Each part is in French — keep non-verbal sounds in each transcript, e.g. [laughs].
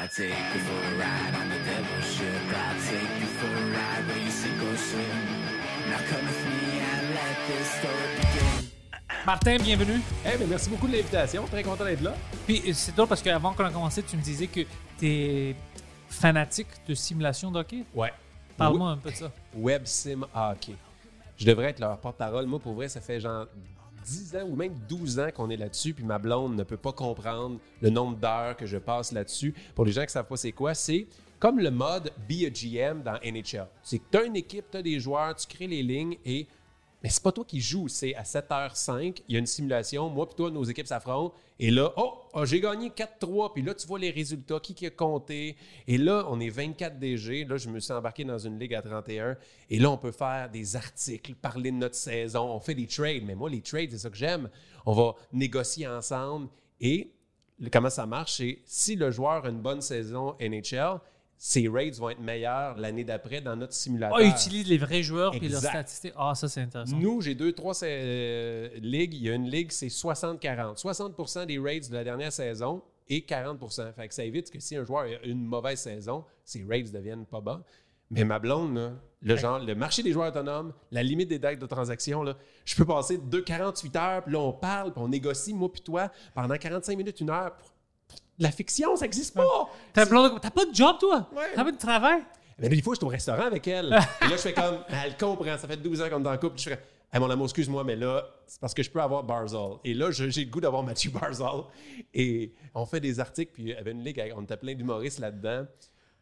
I take you for a ride on the devil's ship. I take you for a ride where you sink or swim. Now come with me and let this story begin. Martin, bienvenue. Eh bien, merci beaucoup de l'invitation. Très content d'être là. Puis euh, c'est drôle parce qu'avant qu'on a commencé, tu me disais que tu es fanatique de simulation de hockey. Ouais. Parle-moi un peu de ça. Web Sim Hockey. Je devrais être leur porte-parole. Moi, pour vrai, ça fait genre 10 ans ou même 12 ans qu'on est là-dessus, puis ma blonde ne peut pas comprendre le nombre d'heures que je passe là-dessus. Pour les gens qui ne savent pas c'est quoi, c'est comme le mode Be a GM dans NHL. C'est que tu as une équipe, tu as des joueurs, tu crées les lignes et. Mais c'est pas toi qui joues, c'est à 7h05, il y a une simulation, moi puis toi, nos équipes s'affrontent, et là, oh, oh, j'ai gagné 4-3, puis là, tu vois les résultats, qui, qui a compté, et là, on est 24 DG, là, je me suis embarqué dans une ligue à 31, et là, on peut faire des articles, parler de notre saison, on fait des trades, mais moi, les trades, c'est ça que j'aime, on va négocier ensemble, et comment ça marche, c'est si le joueur a une bonne saison NHL, ses rates vont être meilleurs l'année d'après dans notre simulateur. Ah, utilise les vrais joueurs et leurs statistiques. Ah, ça, c'est intéressant. Nous, j'ai deux, trois euh, ligues. Il y a une ligue, c'est 60-40. 60% des rates de la dernière saison et 40% Fait que ça évite que si un joueur a une mauvaise saison, ses rates deviennent pas bas. Mais ma blonde, là, le genre, le marché des joueurs autonomes, la limite des dates de transaction, là, je peux passer de 48 heures, puis là, on parle, puis on négocie, moi puis toi, pendant 45 minutes, une heure. pour- La fiction, ça n'existe pas! T'as pas de job, toi? Ouais. T'as pas de travail? Mais là, des fois, je suis au restaurant avec elle. [laughs] Et là, je fais comme, elle comprend, ça fait 12 ans qu'on est en couple. Je fais, hey, mon amour, excuse-moi, mais là, c'est parce que je peux avoir Barzal. Et là, j'ai le goût d'avoir Mathieu Barzal. Et on fait des articles, puis il y avait une ligue, avec- on était plein d'humoristes là-dedans.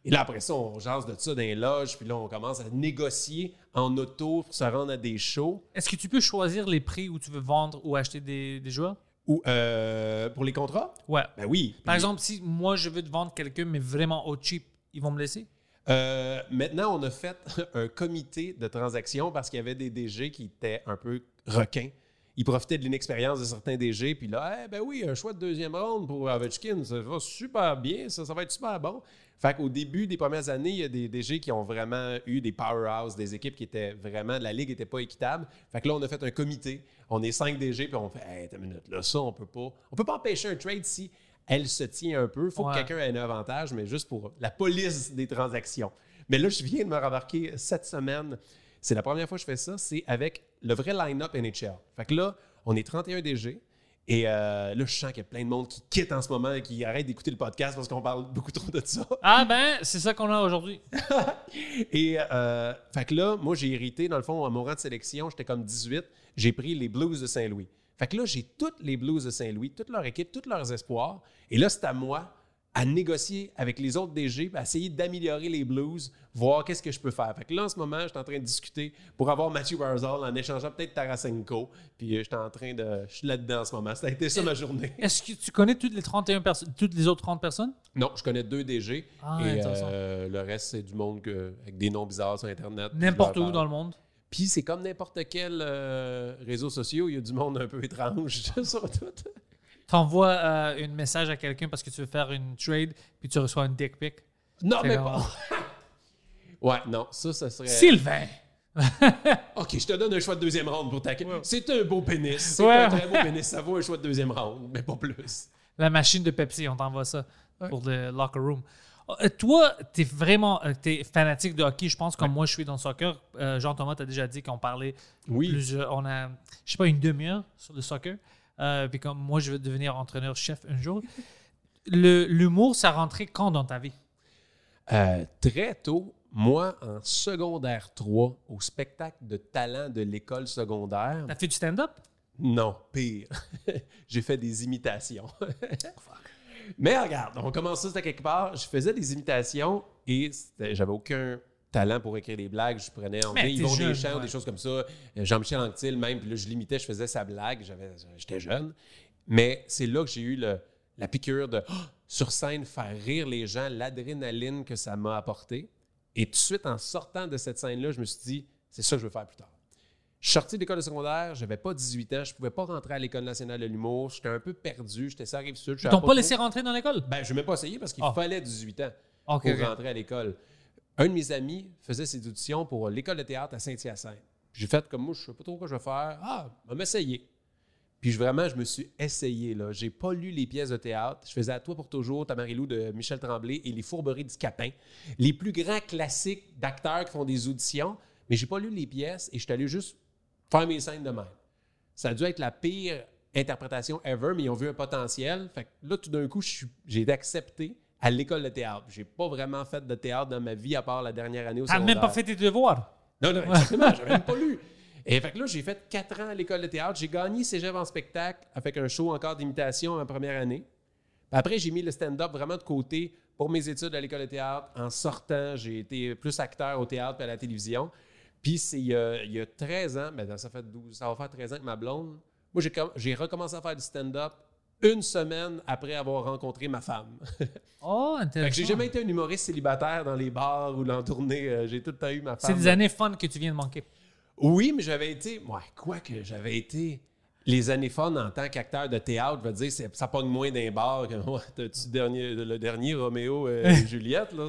Et là, après ça, on jase de ça dans les loges, puis là, on commence à négocier en auto pour se rendre à des shows. Est-ce que tu peux choisir les prix où tu veux vendre ou acheter des, des joueurs? Ou euh, pour les contrats? Ouais. Ben oui. Par Puis, exemple, si moi, je veux te vendre quelqu'un, mais vraiment au cheap, ils vont me laisser? Euh, maintenant, on a fait [laughs] un comité de transaction parce qu'il y avait des DG qui étaient un peu requins. Ils profitaient de l'inexpérience de certains DG, puis là, Eh ben oui, un choix de deuxième ronde pour Ovechkin, ça va super bien, ça, ça va être super bon. Fait qu'au début des premières années, il y a des DG qui ont vraiment eu des powerhouses, des équipes qui étaient vraiment, la ligue n'était pas équitable. Fait que là, on a fait un comité. On est cinq DG, puis on fait, hey, attends une minute, là, ça, on peut pas. On peut pas empêcher un trade si elle se tient un peu. Il faut Ouais. que quelqu'un ait un avantage, mais juste pour la police des transactions. Mais là, je viens de me remarquer cette semaine, c'est la première fois que je fais ça, c'est avec le vrai line-up NHL. Fait que là, on est 31 DG. Et euh, là, je sens qu'il y a plein de monde qui quitte en ce moment et qui arrête d'écouter le podcast parce qu'on parle beaucoup trop de ça. Ah ben, c'est ça qu'on a aujourd'hui. [laughs] Et euh, fait que là, moi, j'ai hérité, dans le fond, à mon rang de sélection, j'étais comme 18, j'ai pris les Blues de Saint-Louis. Fait que là, j'ai toutes les Blues de Saint-Louis, toute leur équipe, tous leurs espoirs. Et là, c'est à moi à négocier avec les autres DG, à essayer d'améliorer les Blues, voir qu'est-ce que je peux faire. Fait que là, en ce moment, je suis en train de discuter pour avoir Matthew Barzal en échangeant peut-être Tarasenko. Puis euh, je suis en train de... Je suis là-dedans en ce moment. Ça a été ça ma journée. [laughs] Est-ce que tu connais toutes les 31 personnes, toutes les autres 30 personnes? Non, je connais deux DG. Ah, et euh, le reste, c'est du monde que- avec des noms bizarres sur Internet. N'importe où dans le monde. Puis c'est comme n'importe quel euh, réseau social, il y a du monde un peu étrange [laughs] sur tout. T'envoies euh, un message à quelqu'un parce que tu veux faire une trade, puis tu reçois un dick pic. Non, mais pas. [laughs] ouais, non, ça, ça serait. Sylvain! [laughs] Ok, je te donne un choix de deuxième round pour ta. C'est un beau pénis. C'est Ouais. un très beau pénis. Ça vaut un choix de deuxième round, mais pas plus. La machine de Pepsi, on t'envoie ça pour le locker room. Euh, toi, tu es vraiment euh, t'es fanatique de hockey, je pense, comme moi je suis dans le soccer. Euh, Jean-Thomas t'a déjà dit qu'on parlait Oui. On a, je sais pas, une demi-heure sur le soccer. Euh, puis comme moi, je veux devenir entraîneur-chef un jour. L'humour, ça rentrait quand dans ta vie? Euh, très tôt, moi, en secondaire 3, au spectacle de talent de l'école secondaire, T'as fait du stand-up? Non, pire. [laughs] J'ai fait des imitations. [laughs] Mais regarde, on commence ça quelque part. Je faisais des imitations et j'avais aucun talent pour écrire des blagues. Je prenais en Mais Yvon Deschamps ouais. des choses comme ça. Euh, Jean-Michel Anctil même. Puis là, je l'imitais, je faisais sa blague. J'étais jeune. Mais c'est là que j'ai eu le- la piqûre de, Ah! sur scène, faire rire les gens, l'adrénaline que ça m'a apporté. Et tout de suite, en sortant de cette scène-là, je me suis dit, c'est ça que je veux faire plus tard. Je suis sorti de l'école de secondaire, j'avais pas 18 ans, je pouvais pas rentrer à l'école nationale de l'humour, j'étais un peu perdu, j'étais sur la rive sud. Ils t'ont pas laissé rentrer dans l'école? Ben, je ne vais même pas essayer parce qu'il Ah. fallait 18 ans pour rentrer à l'école. Un de mes amis faisait ses auditions pour l'école de théâtre à Saint-Hyacinthe. J'ai fait comme moi, je ne sais pas trop quoi je vais faire. Ah, on va m'essayer. Puis je- vraiment, je me suis essayé. là. J'ai pas lu les pièces de théâtre. Je faisais À toi pour toujours, Tamarilou de Michel Tremblay et Les Fourberies du Capin. Les plus grands classiques d'acteurs qui font des auditions. Mais j'ai pas lu les pièces et je suis allé juste faire mes scènes de même. Ça a dû être la pire interprétation ever, mais ils ont vu un potentiel. Fait que là, tout d'un coup, je j'ai accepté à l'école de théâtre. J'ai pas vraiment fait de théâtre dans ma vie à part la dernière année au secondaire. même pas fait tes devoirs? Non, non, exactement. J'avais même pas lu. Et fait que là, j'ai fait quatre ans à l'école de théâtre. J'ai gagné Cégep en spectacle avec un show encore d'imitation en première année. Puis après, j'ai mis le stand-up vraiment de côté pour mes études à l'école de théâtre. En sortant, j'ai été plus acteur au théâtre et à la télévision. Puis c'est il y a, il y a 13 ans, ben ça fait 12, ça va faire 13 ans que ma blonde. Moi, j'ai recommencé à faire du stand-up une semaine après avoir rencontré ma femme. [laughs] Oh, Fait intéressant. j'ai jamais été un humoriste célibataire dans les bars ou dans tournée. Euh, J'ai tout le temps eu ma femme. C'est des années fun que tu viens de manquer. Oui, mais j'avais été. Ouais, quoi que j'avais été. Les années fun en tant qu'acteur de théâtre, je veux dire, ça pogne moins d'un bar que [laughs] dernier, le dernier Roméo euh, [laughs] et Juliette. Là.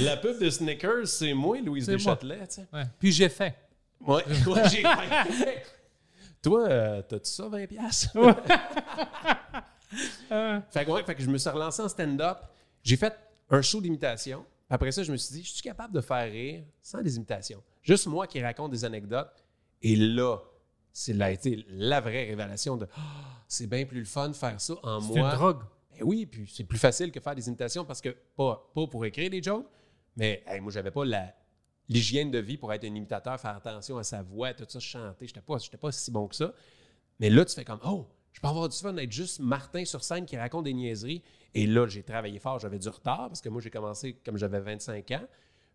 La pub de Snickers, c'est moi, Louise moi. Deschâtelet. Ouais. Puis j'ai fait. Ouais, j'ai Toi, euh, t'as-tu ça, 20$? piastres? [laughs] fait, que, ouais, fait que je me suis relancé en stand-up. J'ai fait un show d'imitation. Après ça, je me suis dit, je suis capable de faire rire sans des imitations. Juste moi qui raconte des anecdotes. Et là, c'est là été la vraie révélation de Ah, c'est bien plus le fun de faire ça en C'est moi. une drogue. Ben oui, puis c'est plus facile que faire des imitations parce que pas, pas pour écrire des jokes, mais hey, moi, j'avais pas la, l'hygiène de vie pour être un imitateur, faire attention à sa voix, tout ça, chanter. J'étais pas, j'étais pas si bon que ça. Mais là, tu fais comme, oh, je peux avoir du fun d'être juste Martin sur scène qui raconte des niaiseries. Et là, j'ai travaillé fort, j'avais du retard parce que moi, j'ai commencé comme j'avais 25 ans.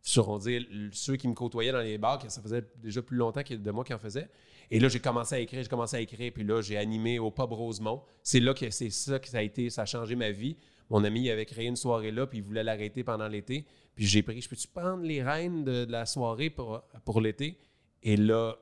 Sur, on dit, ceux qui me côtoyaient dans les bars, ça faisait déjà plus longtemps que de moi qui en faisais. Et là, j'ai commencé à écrire, j'ai commencé à écrire, puis là, j'ai animé au Pub Rosemont. C'est là que c'est ça que ça a été, ça a changé ma vie. Mon ami avait créé une soirée là, puis il voulait l'arrêter pendant l'été. Puis j'ai pris, je peux-tu prendre les rênes de, la soirée pour, l'été? Et là,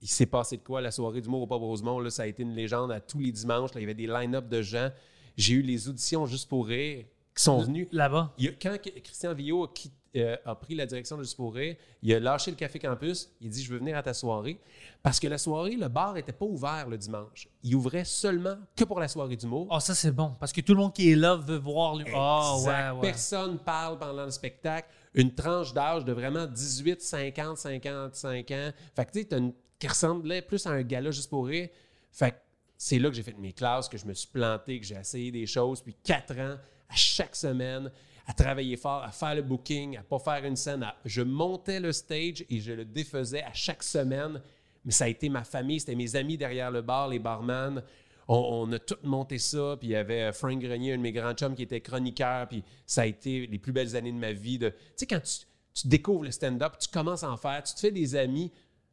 il s'est passé de quoi la soirée d'humour au Pub Rosemont? Là, ça a été une légende à tous les dimanches. Il y avait des line-up de gens. J'ai eu les auditions juste pour rire qui sont venus. Là-bas. Quand Christian Villot a, euh, a pris la direction de Juste pour rire, il a lâché le Café Campus. Il dit Je veux venir à ta soirée. Parce que la soirée, le bar n'était pas ouvert le dimanche. Il ouvrait seulement que pour la soirée d'humour. Oh, ça, c'est bon. Parce que tout le monde qui est là veut voir lui. Oh, Exact. ouais, ouais. Personne parle pendant le spectacle. Une tranche d'âge de vraiment 18, 50, 55 ans. Fait que tu sais, une- qui ressemblait plus à un gala juste pour rire. Fait que c'est là que j'ai fait mes classes, que je me suis planté, que j'ai essayé des choses. Puis quatre ans, à chaque semaine, à travailler fort, à faire le booking, à pas faire une scène. à- Je montais le stage et je le défaisais à chaque semaine. Mais ça a été ma famille, c'était mes amis derrière le bar, les barman. On, on a tout monté ça, puis il y avait euh, Frank Grenier, un de mes grands chums, qui était chroniqueur, puis ça a été les plus belles années de ma vie. de- Tu sais, quand tu, tu découvres le stand-up, tu commences à en faire, tu te fais des amis,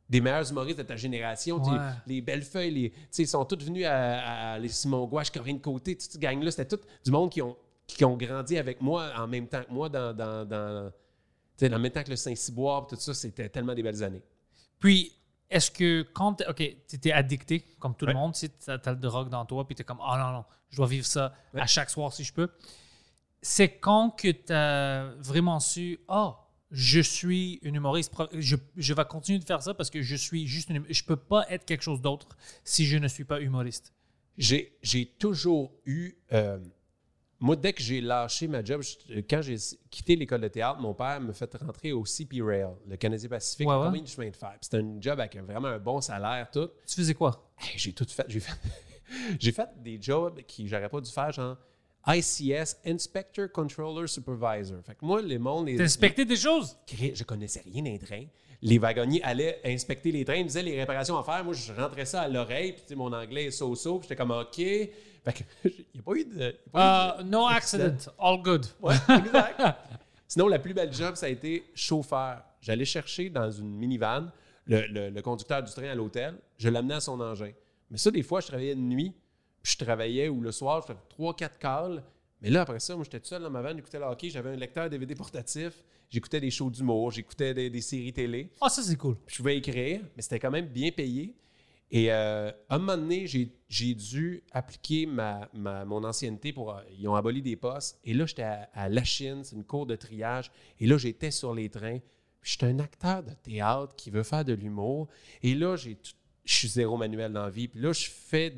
des meilleurs humoristes de ta génération. Ouais. Les belles feuilles, les, ils sont tous venus à, à- les Simon Gouache, Corinne Côté, toute cette gang-là, c'était tout du monde qui ont, qui ont grandi avec moi en même temps que moi dans, dans, dans, le même temps que le Saint-Cyboire, tout ça, c'était tellement des belles années. Puis, est-ce que quand. OK, tu étais addicté, comme tout Ouais. le monde, tu as, le drogue dans toi, puis tu es comme, oh non, non, je dois vivre ça Ouais. à chaque soir si je peux. C'est quand que tu as vraiment su, oh, je suis une humoriste, je, je vais continuer de faire ça parce que je suis juste une. Je peux pas être quelque chose d'autre si je ne suis pas humoriste. J'ai, j'ai toujours eu. euh, moi, dès que j'ai lâché ma job, je- quand j'ai quitté l'école de théâtre, mon père me fait rentrer au CP Rail, le Canadien Pacifique, Ouais, ouais. du chemin de fer. C'était un job avec vraiment un bon salaire, tout. Tu faisais quoi? Hey, j'ai tout fait. J'ai fait, [laughs] des jobs qui j'aurais pas dû faire, genre ICS, Inspector Controller Supervisor. Fait que moi, les mondes. inspecté des choses? je connaissais rien d'un train. Les wagonniers allaient inspecter les trains, ils disaient les réparations à faire. Moi, je rentrais ça à l'oreille, puis mon anglais est so-so, puis j'étais comme OK. Fait que, [laughs] il n'y a pas eu de. il y a pas eu de- Uh, no accident, all good. Ouais, [laughs] exact. Sinon, la plus belle job, ça a été chauffeur. J'allais chercher dans une minivan le, le- le conducteur du train à l'hôtel, je l'amenais à son engin. Mais ça, des fois, je travaillais de nuit, puis je travaillais ou le soir, je faisais trois, quatre calls. Mais là, après ça, moi, j'étais tout seul dans ma van, j'écoutais le hockey, j'avais un lecteur DVD portatif, j'écoutais des shows d'humour, j'écoutais des, des séries télé. Ah, ça, c'est cool. Je pouvais écrire, mais c'était quand même bien payé. Et euh, à un moment donné, j'ai, dû appliquer ma, ma- mon ancienneté pour. euh, ils ont aboli des postes. Et là, j'étais à, à La Chine, c'est une cour de triage. Et là, j'étais sur les trains. Puis j'étais un acteur de théâtre qui veut faire de l'humour. Et là, je suis zéro manuel dans la vie. Puis là, je fais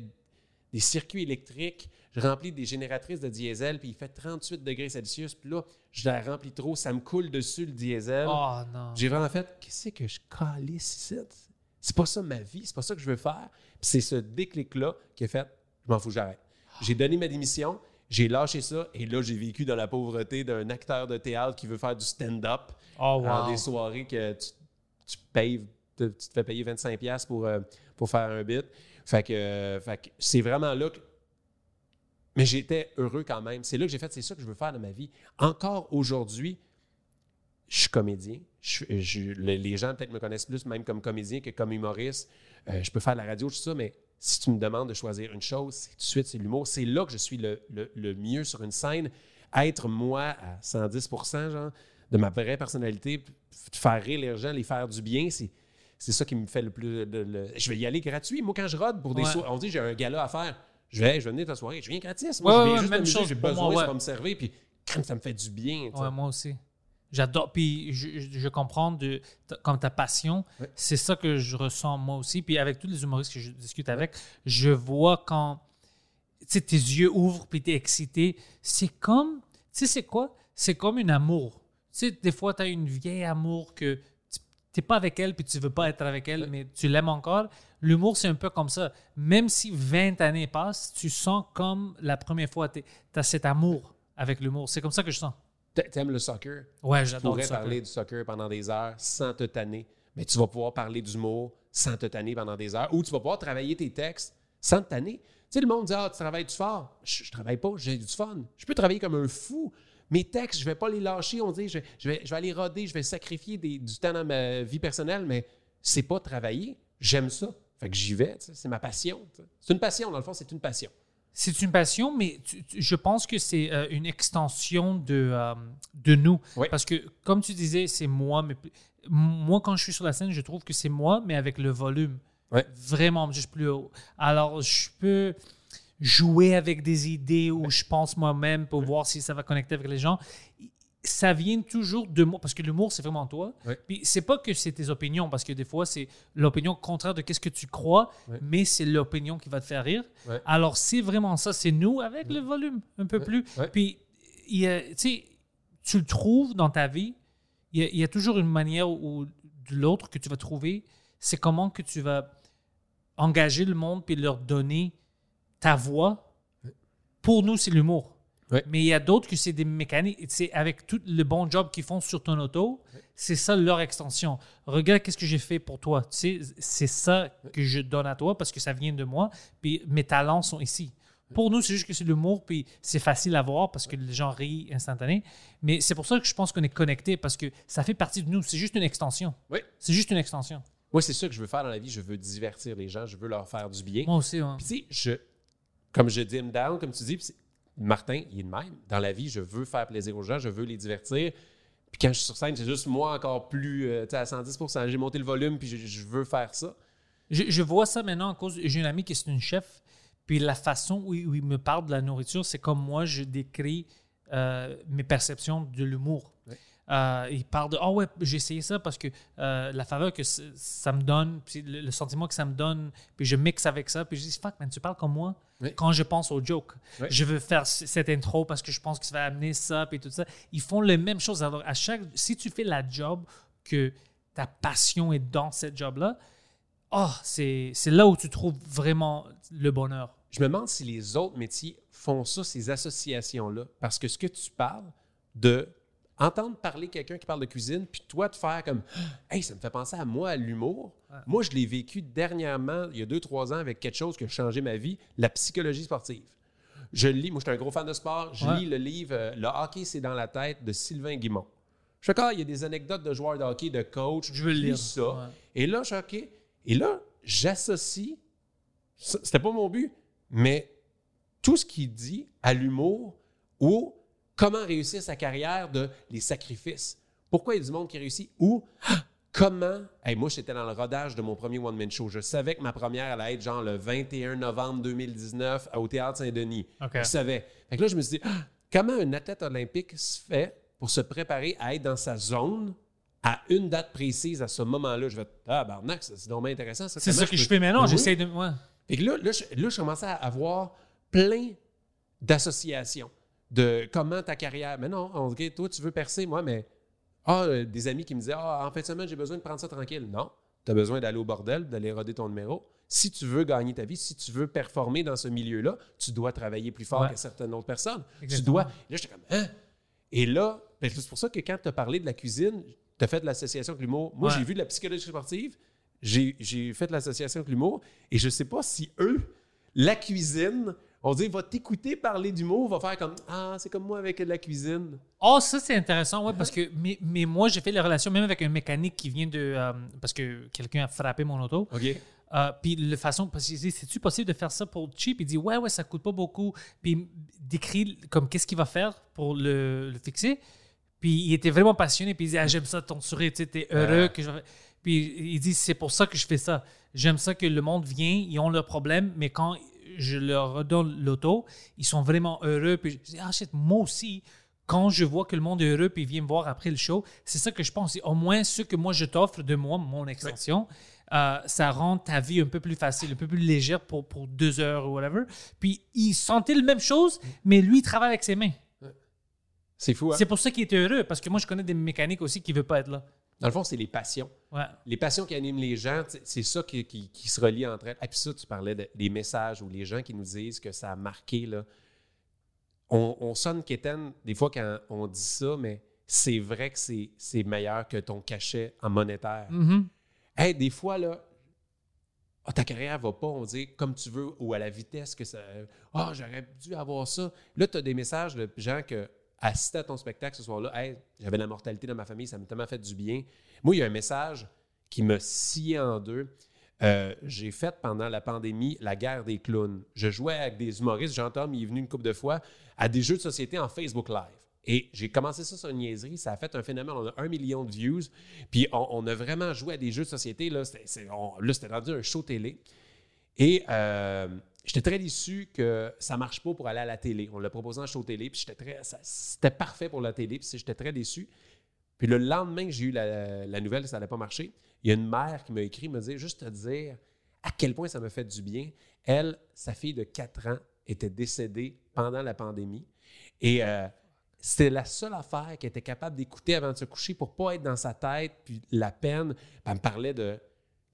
des circuits électriques. Je remplis des génératrices de diesel. Puis il fait 38 degrés Celsius. Puis là, je la remplis trop. Ça me coule dessus le diesel. Oh non. J'ai vraiment fait, qu'est-ce que je calisse ici? C'est pas ça ma vie, c'est pas ça que je veux faire. C'est ce déclic-là qui a fait, je m'en fous, j'arrête. J'ai donné ma démission, j'ai lâché ça, et là, j'ai vécu dans la pauvreté d'un acteur de théâtre qui veut faire du stand-up Oh, dans wow. des soirées que tu, tu payes, te- tu te fais payer 25$ pour, euh, pour faire un bit. Fait que, euh, fait que c'est vraiment là que. Mais j'étais heureux quand même. C'est là que j'ai fait, c'est ça que je veux faire de ma vie. Encore aujourd'hui, je suis comédien. Je- je- le- les gens peut-être me connaissent plus même comme comédien que comme humoriste. Euh, je peux faire de la radio, tout ça, mais si tu me demandes de choisir une chose, c'est tout de suite, c'est l'humour. C'est là que je suis le, le- le mieux sur une scène. Être moi à 110 genre, de ma vraie personnalité, faire rire les gens, les faire du bien, c'est. C'est ça qui me fait le plus. le- le- Je vais y aller gratuit. Moi, quand je rode pour des Ouais. soirées, on dit j'ai un gala à faire. Je vais, je vais venir ta soirée. Je viens gratis. Ouais, Moi, je viens ouais, juste même chose J'ai besoin, moi, ça va me servir. Puis, crème, ça me fait du bien. moi aussi. J'adore. Puis je, comprends de, comme ta passion. C'est ça que je ressens moi aussi. Puis avec tous les humoristes que je discute avec, je vois quand tes yeux ouvrent puis tu es excité. C'est comme, tu sais, c'est quoi? C'est comme un amour. Tu sais, des fois, tu as une vieille amour que tu n'es pas avec elle puis tu veux pas être avec elle, mais tu l'aimes encore. L'humour, c'est un peu comme ça. Même si 20 années passent, tu sens comme la première fois, tu as cet amour avec l'humour. C'est comme ça que je sens. T'a- T'aimes le soccer? Ouais, Tu j'adore pourrais ça. parler du soccer pendant des heures sans te tanner, mais tu vas pouvoir parler d'humour sans te tanner pendant des heures, ou tu vas pouvoir travailler tes textes sans te tanner. Tu sais, le monde dit Ah, tu travailles-tu fort? Je, je travaille pas, j'ai du fun. Je peux travailler comme un fou. Mes textes, je vais pas les lâcher. On dit je, je vais, je vais aller roder, je vais sacrifier des- du temps dans ma vie personnelle, mais c'est pas travailler. J'aime ça. Fait que j'y vais. tu C'est ma passion. tu. C'est une passion, dans le fond, c'est une passion. C'est une passion, mais tu- tu- je pense que c'est euh, une extension de, euh, de nous. Oui. Parce que, comme tu disais, c'est moi, mais moi, quand je suis sur la scène, je trouve que c'est moi, mais avec le volume vraiment juste plus haut. Alors, je peux jouer avec des idées où je pense moi-même pour voir si ça va connecter avec les gens. Ça vient toujours de moi, parce que l'humour, c'est vraiment toi. Ouais. Puis c'est pas que c'est tes opinions, parce que des fois, c'est l'opinion contraire de qu'est-ce que tu crois, mais c'est l'opinion qui va te faire rire. Alors, c'est vraiment ça. C'est nous avec le volume, un peu plus. Puis, tu sais, tu le trouves dans ta vie. Il y, y a toujours une manière ou de l'autre que tu vas trouver. C'est comment que tu vas engager le monde puis leur donner ta voix. Pour nous, c'est l'humour. Mais il y a d'autres que c'est des mécaniques. C'est avec tout le bon job qu'ils font sur ton auto, c'est ça leur extension. Regarde qu'est-ce que j'ai fait pour toi? Tu sais, c'est ça que je donne à toi parce que ça vient de moi. Puis mes talents sont ici. Pour nous, c'est juste que c'est l'humour, puis c'est facile à voir parce que les gens rient instantané. Mais c'est pour ça que je pense qu'on est connecté parce que ça fait partie de nous. C'est juste une extension. Oui. C'est juste une extension. Moi, c'est ça que je veux faire dans la vie. Je veux divertir les gens. Je veux leur faire du bien. Moi aussi. hein. Puis tu sais, je, comme je dim down, comme tu dis, Martin, il est de même. Dans la vie, je veux faire plaisir aux gens, je veux les divertir. Puis quand je suis sur scène, c'est juste moi encore plus, euh, à 110% J'ai monté le volume, puis je, veux faire ça. Je, vois ça maintenant en cause. J'ai une amie qui est une chef, puis la façon où, où il me parle de la nourriture, c'est comme moi je décris euh, mes perceptions de l'humour. Euh, il parle de Ah ouais, j'ai essayé ça parce que euh, la faveur que ça me donne, puis le, le sentiment que ça me donne, puis je mixe avec ça, puis je dis Fuck, man, tu parles comme moi quand je pense au joke. Je veux faire cette intro parce que je pense que ça va amener ça, puis tout ça. Ils font les mêmes choses. Alors, à chaque, si tu fais la job que ta passion est dans cette job-là, oh, c'est là où tu trouves vraiment le bonheur. Je me demande si les autres métiers font ça, ces associations-là. Parce que ce que tu parles de entendre parler quelqu'un qui parle de cuisine, puis toi de faire comme [gasps] Hey, ça me fait penser à moi, à l'humour. Moi, je l'ai vécu dernièrement, il y a deux, trois ans, avec quelque chose qui a changé ma vie, la psychologie sportive. Je lis, moi, je suis un gros fan de sport, je Ouais. lis le livre euh, Le hockey, c'est dans la tête de Sylvain Guimont. Je ah, il y a des anecdotes de joueurs de hockey, de coach. Je veux lire. ça. Ouais. Et là, je suis OK. Et là, j'associe. C'était pas mon but, mais tout ce qu'il dit à l'humour ou comment réussir sa carrière de les sacrifices. Pourquoi il y a du monde qui réussit? Ou comment? Hey, moi, j'étais dans le rodage de mon premier one-man show. Je savais que ma première allait être genre le 21 novembre 2019 au Théâtre Saint-Denis. Je savais. Fait que là, je me suis dit, Ah, comment un athlète olympique se fait pour se préparer à être dans sa zone à une date précise à ce moment-là? Je vais, ah, barnac, c'est vraiment intéressant. ça. C'est Comment ça que je fais maintenant. J'essaie de. Ouais. Fait que là, là, je, là, je commençais à avoir plein d'associations de comment ta carrière. Mais non, on dit, toi, tu veux percer, moi, mais. Ah, euh, des amis qui me disaient, ah, en fin de semaine, j'ai besoin de prendre ça tranquille. Non, tu as besoin d'aller au bordel, d'aller roder ton numéro. Si tu veux gagner ta vie, si tu veux performer dans ce milieu-là, tu dois travailler plus fort Ouais. que certaines autres personnes. Tu dois. Là, j'étais comme, hein? Et là, ben, c'est pour ça que quand tu as parlé de la cuisine, tu as fait de l'association avec l'humour. Moi, Ouais. j'ai vu de la psychologie sportive, j'ai fait de l'association avec l'humour, et je sais pas si eux, la cuisine, on dit, va t'écouter parler d'humour, va faire comme, ah, c'est comme moi avec la cuisine. Oh, ça, c'est intéressant, ouais, parce que [laughs] mais, mais moi, j'ai fait les relations même avec un mécanique qui vient de. euh, parce que quelqu'un a frappé mon auto. OK? Euh, puis le façon, parce qu'il dit, c'est-tu possible de faire ça pour cheap? Il dit, ouais, ouais, ça coûte pas beaucoup. Puis il décrit comme qu'est-ce qu'il va faire pour le, le fixer. Puis il était vraiment passionné. Puis il dit, ah, j'aime ça, ton sourire, tu sais, t'es heureux. Ah. Que je... Puis il dit, c'est pour ça que je fais ça. J'aime ça que le monde vient, ils ont leurs problèmes, mais quand je leur redonne l'auto, ils sont vraiment heureux. Puis je dis, ah, shit, moi aussi, quand je vois que le monde est heureux puis vient me voir après le show, c'est ça que je pense. Au moins ce que moi je t'offre de moi, mon extension, euh, ça rend ta vie un peu plus facile, un peu plus légère pour, pour deux heures ou whatever. Puis il sentait la même chose, mais lui, il travaille avec ses mains. C'est fou, hein? C'est pour ça qu'il était heureux, parce que moi, je connais des mécaniques aussi qui ne veulent pas être là. Dans le fond, c'est les passions. Ouais. Les passions qui animent les gens, c'est ça qui, qui- qui se relie entre elles. Et puis ça, tu parlais de- des messages ou les gens qui nous disent que ça a marqué. Là. On, on sonne quétaine des fois quand on dit ça, mais c'est vrai que c'est, meilleur que ton cachet en monétaire. Mhm. Hey, des fois, là, ah, ta carrière va pas, on dit comme tu veux, ou à la vitesse que ça. Ah, j'aurais dû avoir ça. Là, tu as des messages de gens que assistaient à ton spectacle ce soir-là. Hey, j'avais la mortalité dans ma famille, ça m'a tellement fait du bien. Moi, il y a un message qui me scié en deux. Euh, j'ai fait pendant la pandémie la guerre des clowns. Je jouais avec des humoristes. Jean-Tom, il est venu une couple de fois à des jeux de société en Facebook Live. Et j'ai commencé ça sur une niaiserie. Ça a fait un phénomène. On a un million de views. Puis on, a vraiment joué à des jeux de société. Là, c'était rendu un show télé. Et euh, j'étais très déçu que ça ne marche pas pour aller à la télé. On l'a proposé en show télé. Puis j'étais très, c'était parfait pour la télé. Puis j'étais très déçu. Puis le lendemain que j'ai eu la, nouvelle que ça n'allait pas marcher, il y a une mère qui m'a écrit, me dit juste te dire à quel point ça me fait du bien. Elle, sa fille de 4 ans, était décédée pendant la pandémie. Et euh, c'était la seule affaire qu'elle était capable d'écouter avant de se coucher pour pas être dans sa tête, puis la peine. Elle me parlait de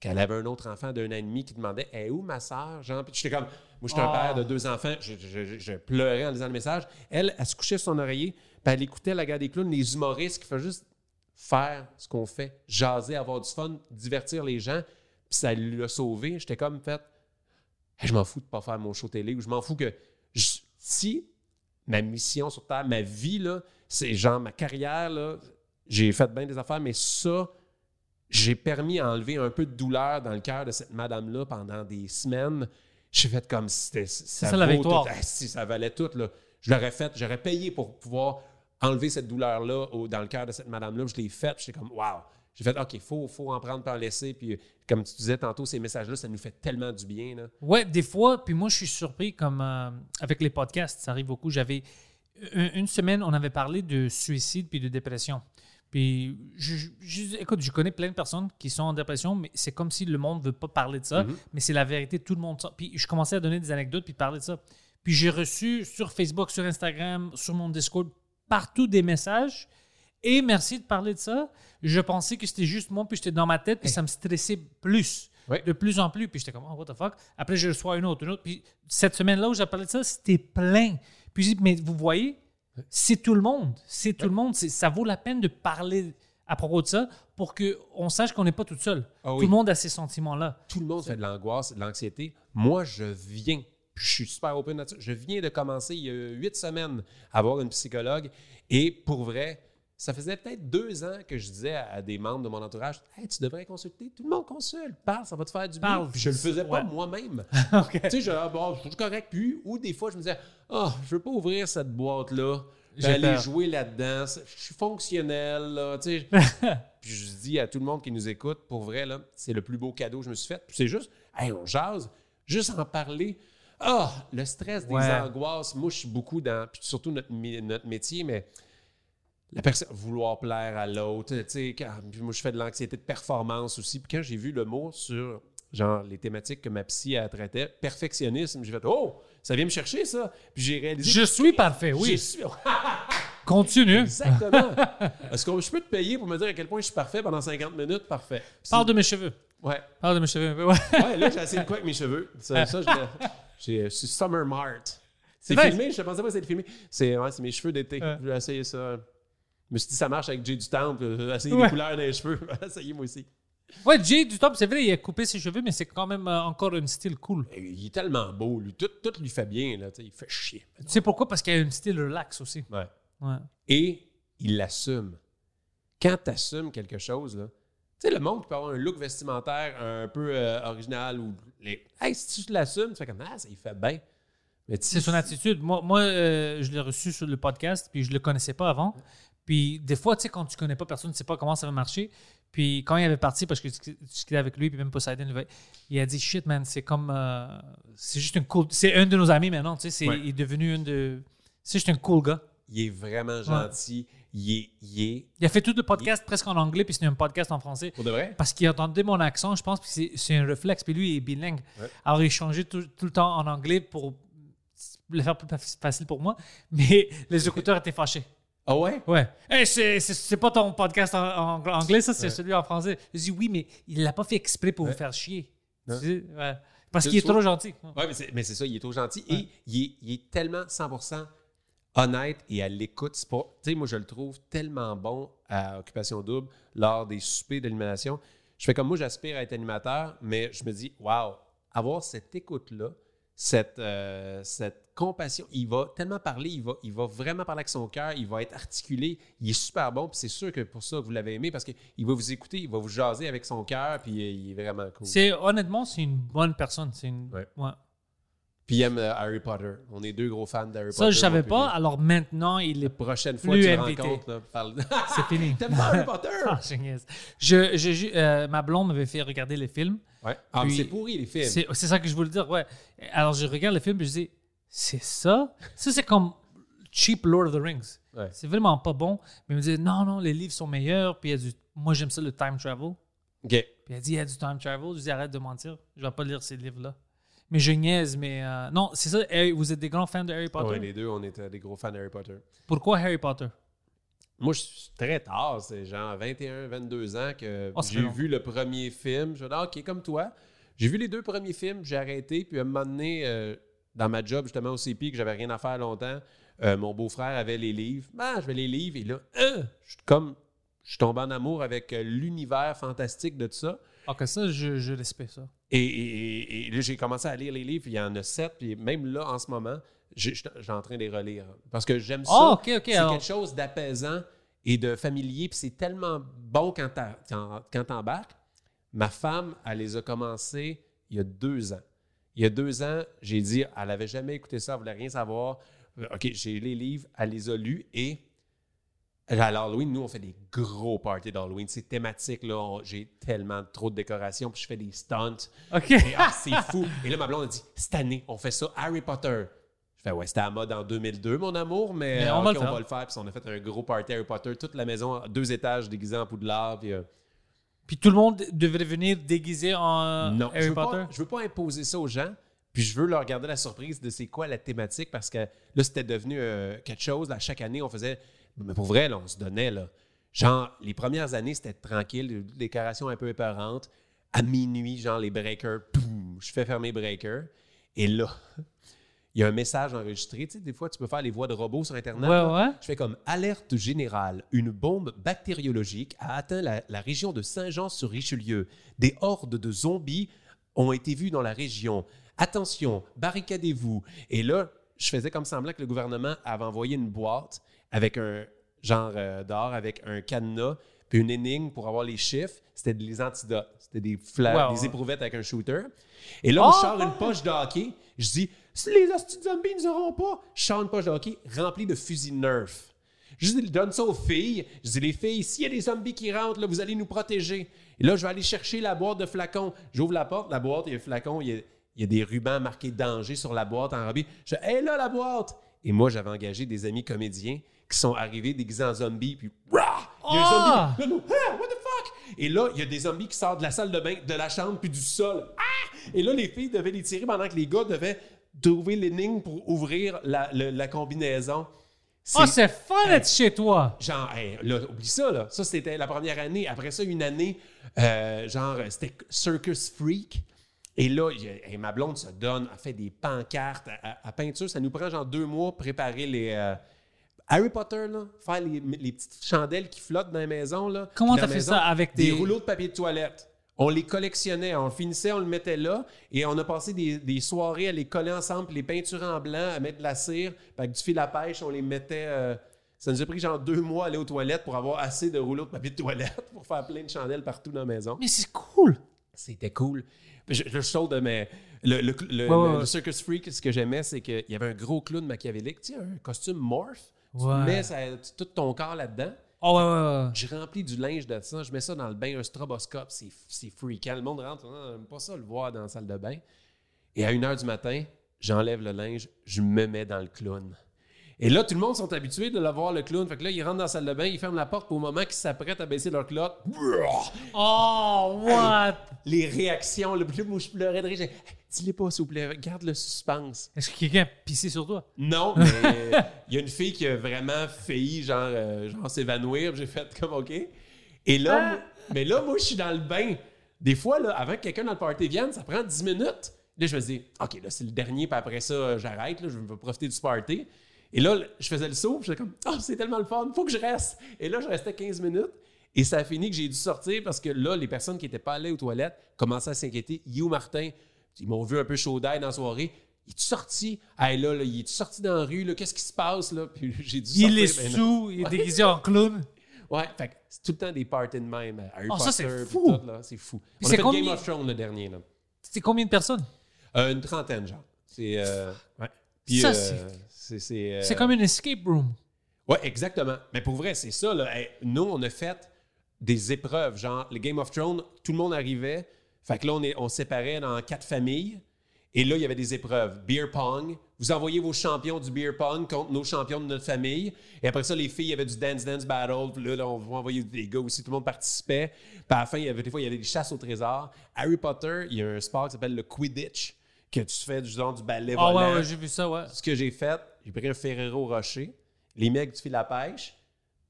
qu'elle avait un autre enfant d'un an et demi qui demandait est où ma soeur Jean Puis j'étais comme moi j'étais un Oh. père de deux enfants, je, je- je- je pleurais en lisant le message. Elle, elle se couchait sur son oreiller, puis elle écoutait la guerre des clowns, les humoristes qui font juste faire ce qu'on fait, jaser, avoir du fun, divertir les gens, puis ça l'a sauvé. J'étais comme fait Hey, je m'en fous de pas faire mon show télé ou je m'en fous que je- si ma mission sur Terre, ma vie, là, c'est genre ma carrière, là, j'ai fait bien des affaires, mais ça, j'ai permis d'enlever un peu de douleur dans le cœur de cette madame-là pendant des semaines. J'ai fait comme si c'était. Ça, ça, la victoire. tout. Ah, si ça valait tout, là. Je l'aurais fait, j'aurais payé pour pouvoir enlever cette douleur-là dans le cœur de cette madame-là. Je l'ai faite, j'étais comme, waouh! J'ai fait, OK, il faut, faut en prendre, pas en laisser. Puis, comme tu disais tantôt, ces messages-là, ça nous fait tellement du bien. Ouais, des fois, puis moi, je suis surpris comme euh, avec les podcasts, ça arrive beaucoup. J'avais une, une semaine, on avait parlé de suicide puis de dépression. Puis, je, je- écoute, je connais plein de personnes qui sont en dépression, mais c'est comme si le monde ne veut pas parler de ça, Mhm. mais c'est la vérité, tout le monde. sent. Puis, je commençais à donner des anecdotes puis parler de ça. Puis, j'ai reçu sur Facebook, sur Instagram, sur mon Discord, partout des messages. Et merci de parler de ça. Je pensais que c'était juste moi, puis j'étais dans ma tête, puis ça me stressait plus de plus en plus. Puis j'étais comme, oh, what the fuck? Après, je reçois une autre, une autre. Puis cette semaine-là où j'ai parlé de ça, c'était plein. Puis je dis, mais vous voyez, c'est tout le monde. C'est tout le monde. Ça vaut la peine de parler à propos de ça pour qu'on sache qu'on n'est pas tout seul. Ah tout le monde a ces sentiments-là. Tout le monde fait de l'angoisse, de l'anxiété. Moi, je viens, je suis super open là-dessus. Je viens de commencer il y a huit semaines à voir une psychologue. Et pour vrai, ça faisait peut-être deux ans que je disais à, des membres de mon entourage Hey, tu devrais consulter. Tout le monde consulte. Parle, ça va te faire du bien. Puis je le faisais pas Ouais. moi-même. [laughs] Tu sais, je ah, bon, je suis correct. Puis, ou des fois, je me disais Ah, je veux pas ouvrir cette boîte-là. peur. jouer là-dedans. Je suis fonctionnel, là. [laughs] Puis je dis à tout le monde qui nous écoute, pour vrai, là, c'est le plus beau cadeau que je me suis fait. Puis c'est juste, hey, on jase, juste en parler. Ah, le stress, des Ouais. angoisses, moi, je suis beaucoup dans, puis surtout notre, notre métier, mais la personne, vouloir plaire à l'autre, tu sais, quand- puis moi, je fais de l'anxiété de performance aussi. Puis quand j'ai vu le mot sur, genre, les thématiques que ma psy a traitait, perfectionnisme, j'ai fait, oh, ça vient me chercher, ça. Puis j'ai réalisé. Je suis parfait, Je oui. suis- [laughs] Continue. Exactement. Est-ce que je peux te payer pour me dire à quel point je suis parfait pendant 50 minutes? Parfait. Puis Parle de mes cheveux. Ouais. Parle de mes cheveux. Ouais. [laughs] Ouais, là, j'ai essayé de quoi avec mes cheveux? Ça, ça, je j'ai- c'est Summer Mart. C'est filmé, je pensais pas que c'était filmé. C'est ouais, mes cheveux d'été. Ouais. Je vais essayer ça. Je me suis dit, ça marche avec Jay du Temple. Je vais essayer Ouais. des couleurs dans les cheveux. [laughs] Je essayer moi aussi. Ouais, Jay du top, c'est vrai, il a coupé ses cheveux, mais c'est quand même euh, encore un style cool. Et Il est tellement beau, lui. Tout, tout lui fait bien. Là, il fait chier. Tu sais pourquoi? Parce qu'il a un style relax aussi. Ouais. Ouais. Et il l'assume. Quand tu assumes quelque chose, là, tu sais, le monde qui peut avoir un look vestimentaire un peu euh, original ou. Les... Hey, si tu l'assumes, tu fais comme Ah, ça il fait bien. Mais C'est son attitude. Moi, moi euh, je l'ai reçu sur le podcast, puis je le connaissais pas avant. Puis des fois, tu sais, quand tu connais pas personne, tu sais pas comment ça va marcher. Puis quand il avait parti, parce que je discutais avec lui, puis même Poseidon, il a dit shit, man, c'est comme. euh, c'est juste un cool. C'est un de nos amis maintenant, tu sais. Ouais. Il est devenu un de. C'est juste un cool gars. Il est vraiment gentil. Il, est, il est. Il a fait tout le podcast presque en anglais, puis c'est un podcast en français. Pour de vrai? Parce qu'il entendait mon accent, je pense, puis c'est- c'est un réflexe. Puis lui, il est bilingue. Ouais. Alors, il changeait tout, tout le temps en anglais pour le faire plus faci- facile pour moi. [laughs] Mais les écouteurs étaient fâchés. Ah ouais? Ouais. Hey, c'est- c'est c'est pas ton podcast en, en anglais, ça, c'est celui en français. Je dis oui, mais il l'a pas fait exprès pour Ouais. vous faire chier. Non. Tu sais, ouais. Parce qu'il est trop gentil. Ouais, mais c'est, mais c'est ça, il est trop gentil. Et il est, il est tellement 100% honnête et à l'écoute. Tu sais, moi, je le trouve tellement bon à Occupation Double lors des soupers d'animation. Je fais comme moi, j'aspire à être animateur, mais je me dis, waouh, avoir cette écoute-là, cette, euh, cette compassion, il va tellement parler, il va, il va vraiment parler avec son cœur, il va être articulé, il est super bon, puis c'est sûr que pour ça, vous l'avez aimé, parce qu'il va vous écouter, il va vous jaser avec son cœur, puis il est vraiment cool. C'est honnêtement, c'est une bonne personne. C'est une. Ouais. ouais. Puis il aime euh, Harry Potter. On est deux gros fans d'Harry Potter. Ça, je savais pas. Alors maintenant, il est. lui. Prochaine fois que tu invité. rencontres, là, parle. [laughs] C'est fini. [laughs] T'aimes pas Harry Potter? [laughs] Ah, je. Je, euh, ma blonde m'avait fait regarder les films. ouais. Ah, mais c'est pourri, les films. C'est c'est ça que je voulais dire, ouais. Alors, je regarde le film et je dis, c'est ça? Ça, c'est comme cheap Lord of the Rings. Ouais. C'est vraiment pas bon. Mais il me dit, non, non, les livres sont meilleurs. Puis il y a du... moi, j'aime ça, le time travel. OK. Puis il a dit, il y a du time travel. Je dis, arrête de mentir. Je vais pas lire ces livres-là. Mais je niaise, mais euh, non, c'est ça. Harry- Vous êtes des grands fans de Harry Potter? Ouais, les deux, on était des gros fans d'Harry Potter. Pourquoi Harry Potter? Moi, je suis très tard, c'est genre 21, 22 ans que Oh, ça fait j'ai long. vu le premier film. Je dis, ah, OK, comme toi. J'ai vu les deux premiers films, j'ai arrêté. Puis à un moment donné, euh, dans ma job, justement, au CP, que j'avais rien à faire longtemps, euh, mon beau-frère avait les livres. Ben, je vais les livres. Et là, je suis comme, je suis tombé en amour avec euh, l'univers fantastique de tout ça. Ok, ça, je, je respecte ça. Et, et- et- et là, j'ai commencé à lire les livres, puis il y en a sept, puis même là, en ce moment, je suis en train de les relire. Parce que j'aime ça. Ah, ok, ok, C'est alors- quelque chose d'apaisant et de familier, puis c'est tellement bon quand quand t'embarques. Ma femme, elle les a commencés il y a deux ans. Il y a deux ans, j'ai dit, elle n'avait jamais écouté ça, elle voulait rien savoir. OK, j'ai les livres, elle les a lus et à l'Halloween, nous, on fait des gros parties d'Halloween. C'est thématique, là. J'ai tellement trop de décorations, puis je fais des stunts. Ok. Ah, c'est fou. Et là, ma blonde a dit, cette année, on fait ça, Harry Potter. Je fais, ouais, c'était à mode en 2002, mon amour, mais, Mais euh, on va le on faire. va le faire. Puis on a fait un gros party Harry Potter, toute la maison, deux étages déguisés en poudlard. Puis, euh, Puis tout le monde devrait venir déguisé en non, Harry Potter? pas, je veux pas imposer ça aux gens. Puis je veux leur garder la surprise de c'est quoi la thématique parce que là, c'était devenu euh, quelque chose. À chaque année, on faisait. Mais pour vrai, là, on se donnait. Là. Genre, les premières années, c'était tranquille, des décorations un peu épeurantes. À minuit, genre, les breakers, poum, je fais fermer breaker. Et là, il y a un message enregistré. Tu sais, des fois, tu peux faire les voix de robots sur Internet. Ouais, ouais. Je fais comme alerte générale. Une bombe bactériologique a atteint la, la région de Saint-Jean-sur-Richelieu. Des hordes de zombies ont été vues dans la région. Attention, barricadez-vous. Et là, je faisais comme semblant que le gouvernement avait envoyé une boîte avec un genre euh, dehors avec un cadenas, puis une énigme pour avoir les chiffres. C'était des antidotes. C'était des, des éprouvettes avec un shooter. Et là, Oh! je sors une poche de hockey. Je dis, si les hosties zombies nous auront pas, je sors une poche de hockey remplie de fusils Nerf. Je dis, donne ça aux filles. Je dis, les filles, s'il y a des zombies qui rentrent, là, vous allez nous protéger. Et là, je vais aller chercher la boîte de flacons. J'ouvre la porte, la boîte, il y a un flacon, il y a, il y a des rubans marqués danger sur la boîte en rubis. Je dis, hé là, la boîte! Et moi, j'avais engagé des amis comédiens qui sont arrivés déguisés en zombies, puis Rah! Il y a un Ah! zombie. Là, Ah, what the fuck? Et là, il y a des zombies qui sortent de la salle de bain, de la chambre, puis du sol. Ah! Et là, les filles devaient les tirer pendant que les gars devaient trouver l'énigme pour ouvrir la, la combinaison. Oh, c'est fun d'être chez toi. Genre, hey, là, oublie ça, là. Ça, c'était la première année. Après ça, une année, euh, genre, c'était Circus Freak. Et là, a- ma blonde se donne, elle fait des pancartes à, à- à peinture. Ça nous prend genre deux mois pour préparer les. euh, Harry Potter, là, faire les, les petites chandelles qui flottent dans la maison. Là. Comment t'as fait ça avec des des- rouleaux de papier de toilette? On les collectionnait, on le finissait, on le mettait là, et on a passé des, des soirées à les coller ensemble, puis les peinturer en blanc, à mettre de la cire, avec du fil à pêche, on les mettait. euh, ça nous a pris genre deux mois à aller aux toilettes pour avoir assez de rouleaux de papier de toilette [laughs] pour faire plein de chandelles partout dans la maison. Mais c'est cool. C'était cool. Je, je saute de mes. Le, le, le- Ouais, ouais, le. Circus Freak, ce que j'aimais, c'est qu'il y avait un gros clown machiavélique, tu sais, un costume morph. Tu Ouais. mets ça- tout ton corps là-dedans. Oh, ouais, ouais, ouais. Je remplis du linge de ça, je mets ça dans le bain, un stroboscope, c'est, freakant. Le monde rentre, on n'aime pas ça le voir dans la salle de bain. Et à 1h du matin, j'enlève le linge, je me mets dans le clown. Et là, tout le monde sont habitués de le voir, le clown. Fait que là, ils rentrent dans la salle de bain, ils ferment la porte, puis au moment qu'ils s'apprêtent à baisser leur clotte, Oh, what? les réactions, le plus moi, je pleurais de rire. Dis-les pas, s'il vous plaît, garde le suspense. Est-ce que quelqu'un a pissé sur toi? Non, [laughs] mais euh, il y a une fille qui a vraiment failli genre, euh, genre s'évanouir. J'ai fait comme OK. Et là, moi- mais là, moi, je suis dans le bain. Des fois, là, avant que quelqu'un dans le party vienne, ça prend 10 minutes. Là, je me dis, OK, là, c'est le dernier, puis après ça, euh, j'arrête, là, je veux profiter du party. Et là, je faisais le saut, puis j'étais comme, oh, c'est tellement le fun, faut que je reste. Et là, je restais 15 minutes. Et ça a fini que j'ai dû sortir parce que là, les personnes qui n'étaient pas allées aux toilettes commençaient à s'inquiéter. You Martin, ils m'ont vu un peu chaud d'ail dans la soirée. Il est sorti? Hey, là, là, il est sorti dans la rue? Qu'est-ce qui se passe? Là? Puis [laughs] j'ai dû sortir. Il est ben sous, il est déguisé en clown. Ouais, fait c'est tout le temps des parties de même. Harry Oh, ça, c'est fou. c'est fou. Puis On a fait combien- Game of Thrones le dernier. Là. C'est combien de personnes? Euh, une trentaine, genre. C'est. euh, ouais. Puis, Ça, euh, c'est- c'est. Comme une escape room. Ouais, exactement. Mais pour vrai, c'est ça. Là. Hey, nous, on a fait des épreuves. Genre, le Game of Thrones, tout le monde arrivait. Fait que là, on, est, on séparait dans quatre familles. Et là, il y avait des épreuves. Beer pong. Vous envoyez vos champions du beer pong contre nos champions de notre famille. Et après ça, les filles, il y avait du dance dance battle. Puis là, là, on va envoyer des gars aussi. Tout le monde participait. Puis à la fin, il y avait, des fois, il y avait des chasses au trésor. Harry Potter, il y a un sport qui s'appelle le Quidditch, que tu fais du genre du ballet Ah ouais, ouais, j'ai vu ça, ouais. ce que j'ai fait, j'ai pris un Ferrero Rocher, les mecs du fil à pêche.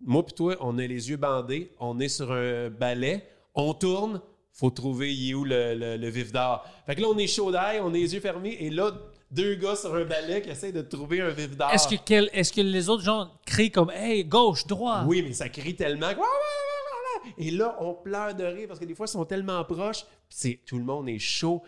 Moi puis toi, on a les yeux bandés, on est sur un balai, on tourne, faut trouver il est où le, le- le vif d'or. Fait que là, on est chaud d'ail, on a les yeux fermés, et là, deux gars sur un balai qui essayent de trouver un vif d'or. Est-ce que, quel- est-ce que les autres gens crient comme Hey, gauche, droit? Oui, mais ça crie tellement. Et là, on pleure de rire parce que des fois, ils sont tellement proches. C'est, tout le monde est chaud.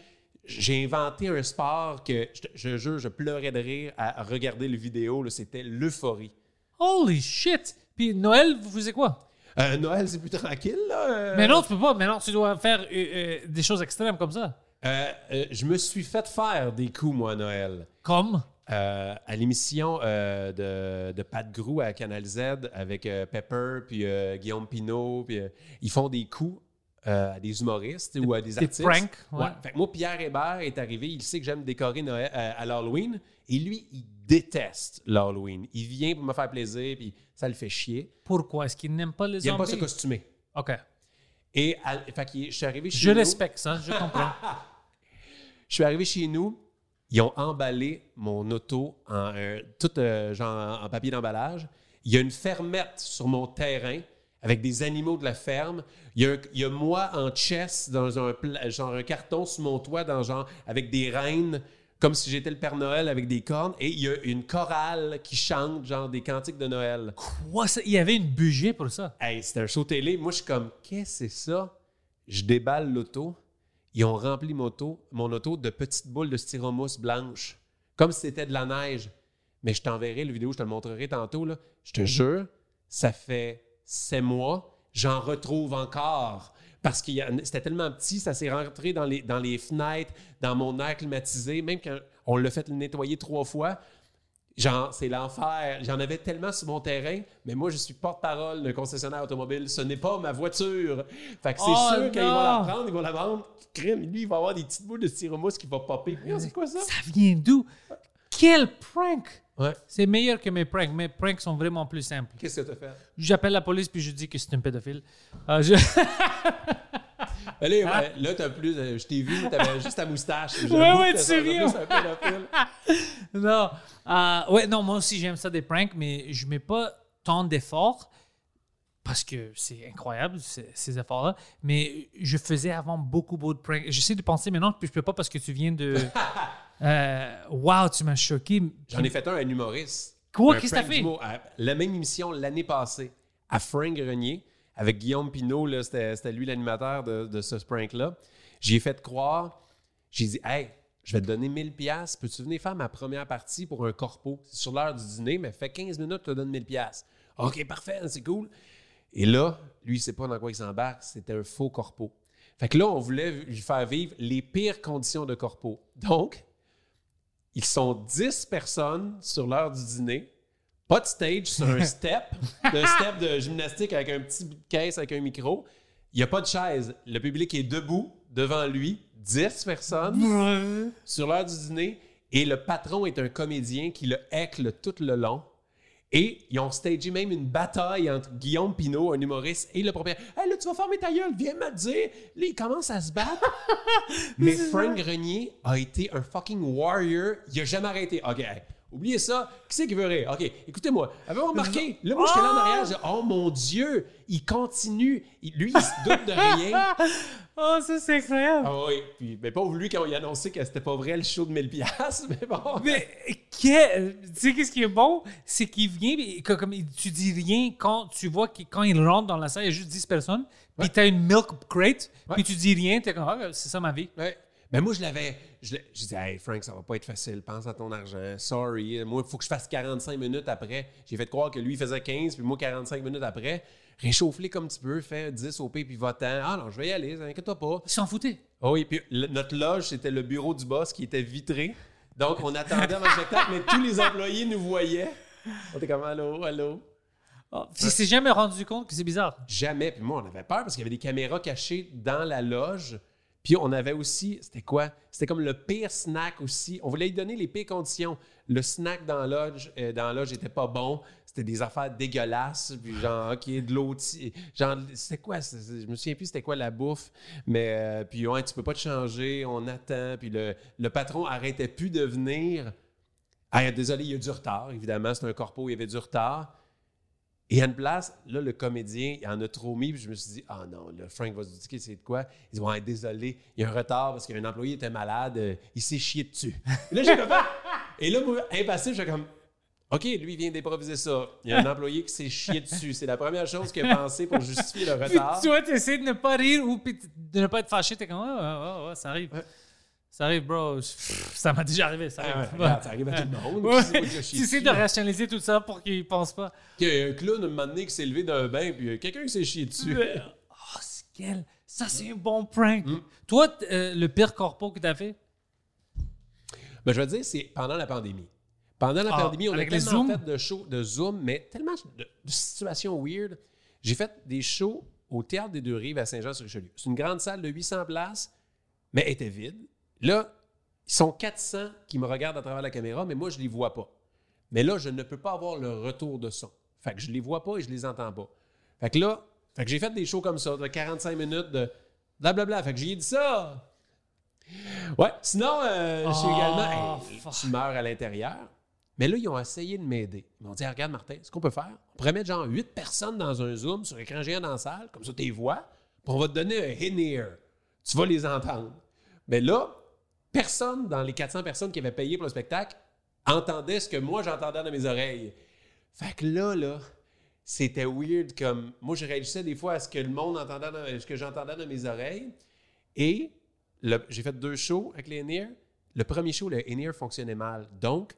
J'ai inventé un sport que, je, jure, je pleurais de rire à, à regarder le vidéo. là. C'était l'euphorie. Holy shit! Puis Noël, vous faisiez quoi? Euh, Noël, c'est plus tranquille, là. euh. Mais non, tu peux pas. Mais non, tu dois faire euh, des choses extrêmes comme ça. Je me suis fait faire des coups, moi, à Noël. Comme? Euh, à l'émission euh, de, de Pat Grou à Canal Z avec euh, Pepper puis Guillaume Pinault. Puis, ils font des coups à des humoristes ou à des des artistes. pranks, ouais. Fait que moi, Pierre Hébert est arrivé. Il sait que j'aime décorer Noël, à l'Halloween. Et lui, il déteste l'Halloween. Il vient pour me faire plaisir, puis ça le fait chier. Pourquoi? Est-ce qu'ils n'aiment pas les Il n'aime pas zombies? se costumer. OK. Et à- fait qu'il- je suis arrivé chez Je nous. respecte ça, je comprends. [laughs] Je suis arrivé chez nous, ils ont emballé mon auto en euh, tout euh, genre en papier d'emballage. Il y a une fermette sur mon terrain avec des animaux de la ferme. Il y a, un- il y a moi en chess dans un genre un carton sur mon toit dans genre avec des reines comme si j'étais le Père Noël avec des cornes et il y a une chorale qui chante genre des cantiques de Noël. Quoi, ça? Il y avait une budget pour ça. Hey, c'était un show télé. Moi, je suis comme, qu'est-ce que c'est ça? Je déballe l'auto. Ils ont rempli mon auto, mon auto de petites boules de styromousse blanches, comme si c'était de la neige. Mais je t'enverrai la vidéo, je te le montrerai tantôt. Là. Je te jure, ça fait sept mois, j'en retrouve encore. Parce que c'était tellement petit, ça s'est rentré dans les, dans les fenêtres, dans mon air climatisé. Même quand on l'a fait nettoyer trois fois, genre, c'est l'enfer. J'en avais tellement sur mon terrain, mais moi, je suis porte-parole d'un concessionnaire automobile. Ce n'est pas ma voiture. Fait que c'est Oh sûr qu'ils vont la prendre, ils vont la vendre. Crime, lui, il va avoir des petites boules de styromousse qui vont popper. C'est quoi ça? Ça vient d'où? Quel prank! Ouais. C'est meilleur que mes pranks. Mes pranks sont vraiment plus simples. Qu'est-ce que tu as fait? J'appelle la police puis je dis que c'est un pédophile. Euh, je- [laughs] Allez, ouais, là, t'as plus. je t'ai vu, t'avais juste ta moustache. Ouais, ouais, tu pédophile. non. Euh, ouais, non, moi aussi, j'aime ça des pranks, mais je mets pas tant d'efforts parce que c'est incroyable, ces, ces efforts-là. Mais je faisais avant beaucoup, beaucoup de pranks. J'essaie de penser maintenant que je peux pas parce que tu viens de. [laughs] Euh, wow, tu m'as choqué. J'en ai fait un à un humoriste. Quoi? Qu'est-ce que t'as fait? à La même émission l'année passée, à Frank Grenier, avec Guillaume Pinot, là, c'était, c'était lui l'animateur de, de ce prank-là. J'ai fait croire, j'ai dit, hey, je vais te donner 1000 pièces. Peux-tu venir faire ma première partie pour un corpo? C'est sur l'heure du dîner, mais fait 15 minutes, je te donne 1000 pièces. OK, parfait, c'est cool. Et là, lui, il sait pas dans quoi il s'embarque. C'était un faux corpo. Fait que là, on voulait lui faire vivre les pires conditions de corpo. Donc, ils sont 10 personnes sur l'heure du dîner. Pas de stage sur un [laughs] step, un step de gymnastique avec un petit caisse avec un micro. Il n'y a pas de chaise. Le public est debout devant lui, 10 personnes sur l'heure du dîner. Et le patron est un comédien qui le heckle tout le long. Et ils ont stagé même une bataille entre Guillaume Pinot, un humoriste, et le propriétaire. Hey, là, tu vas fermer ta gueule, viens me dire. Là, ils commencent à se battre. [laughs] Mais Frank Grenier a été un fucking warrior. Il a jamais arrêté. OK, oubliez ça. Qui c'est qui veut rire? OK, écoutez-moi. Avez-vous remarqué? Là, moi, j'étais là en arrière. Je dis, oh mon Dieu, il continue. Il- lui, il se doute de rien. [laughs] Oh, ça, c'est incroyable. Ah oui. Puis, mais pas lui quand il a annoncé que c'était pas vrai le show de 1000 piastres, [laughs] mais bon. Mais que- tu sais qu'est-ce qui est bon? C'est qu'il vient, et que- comme il- tu dis rien quand tu vois que quand il rentre dans la salle, il y a juste 10 personnes, puis tu as une milk crate, puis tu dis rien, tu es comme, ah, c'est ça ma vie. Ouais. Mais moi, je l'avais. Je, disais, hey, Frank, ça va pas être facile. Pense à ton argent. Sorry. Moi, il faut que je fasse 45 minutes après. J'ai fait croire que lui, faisait 15, puis moi, 45 minutes après. Réchauffe-les comme tu peux. Fais 10 au P, puis va-t'en. Ah non, je vais y aller. Inquiète-toi pas. Ils s'en foutaient. Ah oui, puis le- notre loge, c'était le bureau du boss qui était vitré. Donc, on attendait le spectacle, mais tous les employés nous voyaient. On était comme, allô, allô? Oh, puis il s'est jamais rendu compte que c'est bizarre. Jamais. Puis moi, on avait peur parce qu'il y avait des caméras cachées dans la loge. Puis on avait aussi, c'était quoi? C'était comme le pire snack aussi. On voulait lui donner les pires conditions. Le snack dans la loge, euh, dans la loge était pas bon. C'était des affaires dégueulasses. Puis genre, OK, de l'eau. Genre, c'était quoi? Je me souviens plus c'était quoi la bouffe. Mais euh, puis ouais, tu peux pas te changer. On attend. Puis le, le patron arrêtait plus de venir. Ah, désolé, il y a du retard. Évidemment, c'est un corpo, il y avait du retard. Et à une place, là, le comédien, il en a trop mis, puis je me suis dit, ah non, là, Frank va se dire c'est de quoi? Il dit, ouais, désolé, il y a un retard parce qu'un employé était malade, euh, il s'est chié dessus. Et là, j'ai comme, [laughs] et là, moi, impassible, j'ai comme, OK, lui, il vient d'improviser ça. Il y a un employé qui s'est chié dessus. C'est la première chose qu'il a pensé pour justifier le [laughs] Puis retard. tu vois, tu essaies de ne pas rire ou de ne pas être fâché, t'es comme, ouais, ouais, ouais, ça arrive. Ça arrive, bro. Ça m'a déjà arrivé, ça Ah, arrive. regarde, ça arrive à tout le monde. Ouais. Tu essaies de rationaliser tout ça pour qu'ils pensent pas. Il y a un clown, un moment donné, qui s'est levé d'un bain, puis quelqu'un qui s'est chié dessus. Oh, c'est quel... Ça, c'est un bon prank. Hmm. Toi, euh, le pire corpo que t'as fait? Ben, je veux dire, c'est pendant la pandémie. Pendant la Ah, pandémie, on a tellement Zooms? fait de shows, de Zoom, mais tellement de, de situations weird. J'ai fait des shows au Théâtre des Deux-Rives à Saint-Jean-sur-Richelieu. C'est une grande salle de 800 places, mais elle était vide. Là, ils sont 400 qui me regardent à travers la caméra, mais moi, je les vois pas. Mais là, je ne peux pas avoir le retour de son. Fait que je les vois pas et je les entends pas. Fait que là, fait que j'ai fait des shows comme ça, de 45 minutes de blablabla. Fait que j'ai dit ça. Ouais, sinon, euh, j'ai Oh, également. Hey, tu meurs à l'intérieur. Mais là, ils ont essayé de m'aider. Ils m'ont dit Regarde, Martin, ce qu'on peut faire, on pourrait mettre genre 8 personnes dans un Zoom sur écran géant dans la salle, comme ça, tu les vois, puis on va te donner un in-ear. Tu vas les entendre. Mais là, personne dans les 400 personnes qui avaient payé pour le spectacle entendait ce que moi j'entendais dans mes oreilles. Fait que là, là, c'était weird comme. Moi, je réagissais des fois à ce que le monde entendait, dans- ce que j'entendais dans mes oreilles. Et j'ai fait deux shows avec les in-ear. Le premier show, le in-ear fonctionnait mal. Donc,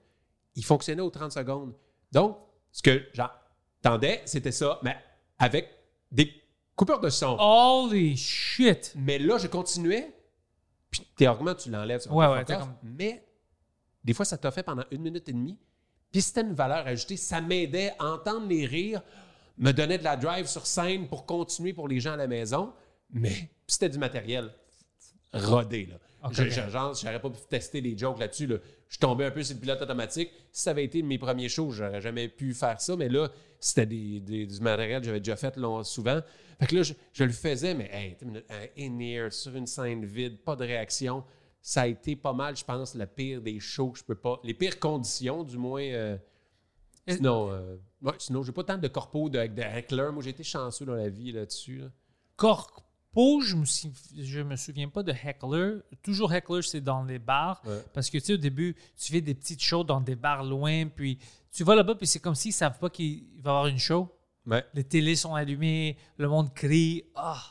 il fonctionnait aux 30 secondes. Donc, ce que, genre, Tendais, c'était ça, mais avec des coupeurs de son. Holy shit! Mais là, je continuais, puis théoriquement, tu l'enlèves. Ouais, ouais, comme- Mais des fois, ça t'a fait pendant une minute et demie. Puis c'était une valeur ajoutée. Ça m'aidait à entendre les rires, me donnait de la drive sur scène pour continuer pour les gens à la maison. Mais c'était du matériel rodé. Là. Je- genre, j'aurais pas pu tester les jokes là-dessus. là. Je tombais un peu sur le pilote automatique. Si ça avait été mes premiers shows, j'aurais jamais pu faire ça. Mais là, c'était des, des- du matériel que j'avais déjà fait long- souvent. Fait que là, je, je le faisais, mais hey, un in-ear sur une scène vide, pas de réaction. Ça a été pas mal, je pense, le pire des shows que je peux pas. Les pires conditions, du moins. euh, Et- sinon, euh, ouais, sinon, j'ai pas tant de corpo de, de heckler. Moi, j'ai été chanceux dans la vie là-dessus. là. Corpo, je me, je me souviens pas de Heckler. Toujours Heckler, c'est dans les bars. Ouais. Parce que tu sais, au début, tu fais des petites shows dans des bars loin, puis tu vas là-bas, puis c'est comme s'ils savent pas qu'il va y avoir une show. Ouais. Les télés sont allumées, le monde crie. Ah!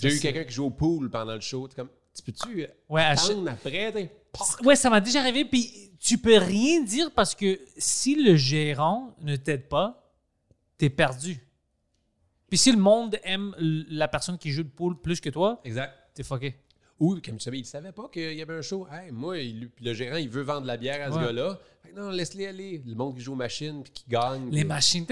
J'ai eu quelqu'un qui joue au pool pendant le show. Comme, tu peux-tu Ouais, à chaque- attendre après? Ouais, ça m'a déjà arrivé. Puis tu peux rien dire parce que si le gérant ne t'aide pas, t'es perdu. Puis si le monde aime la personne qui joue le pool plus que toi, Exact. t'es fucké. Ou, comme tu savais, il savait pas qu'il y avait un show. Hey, moi, il- le gérant, il veut vendre la bière à ce gars-là. Non, laisse-les aller. Le monde qui joue aux machines puis qui gagne. Les puis- machines,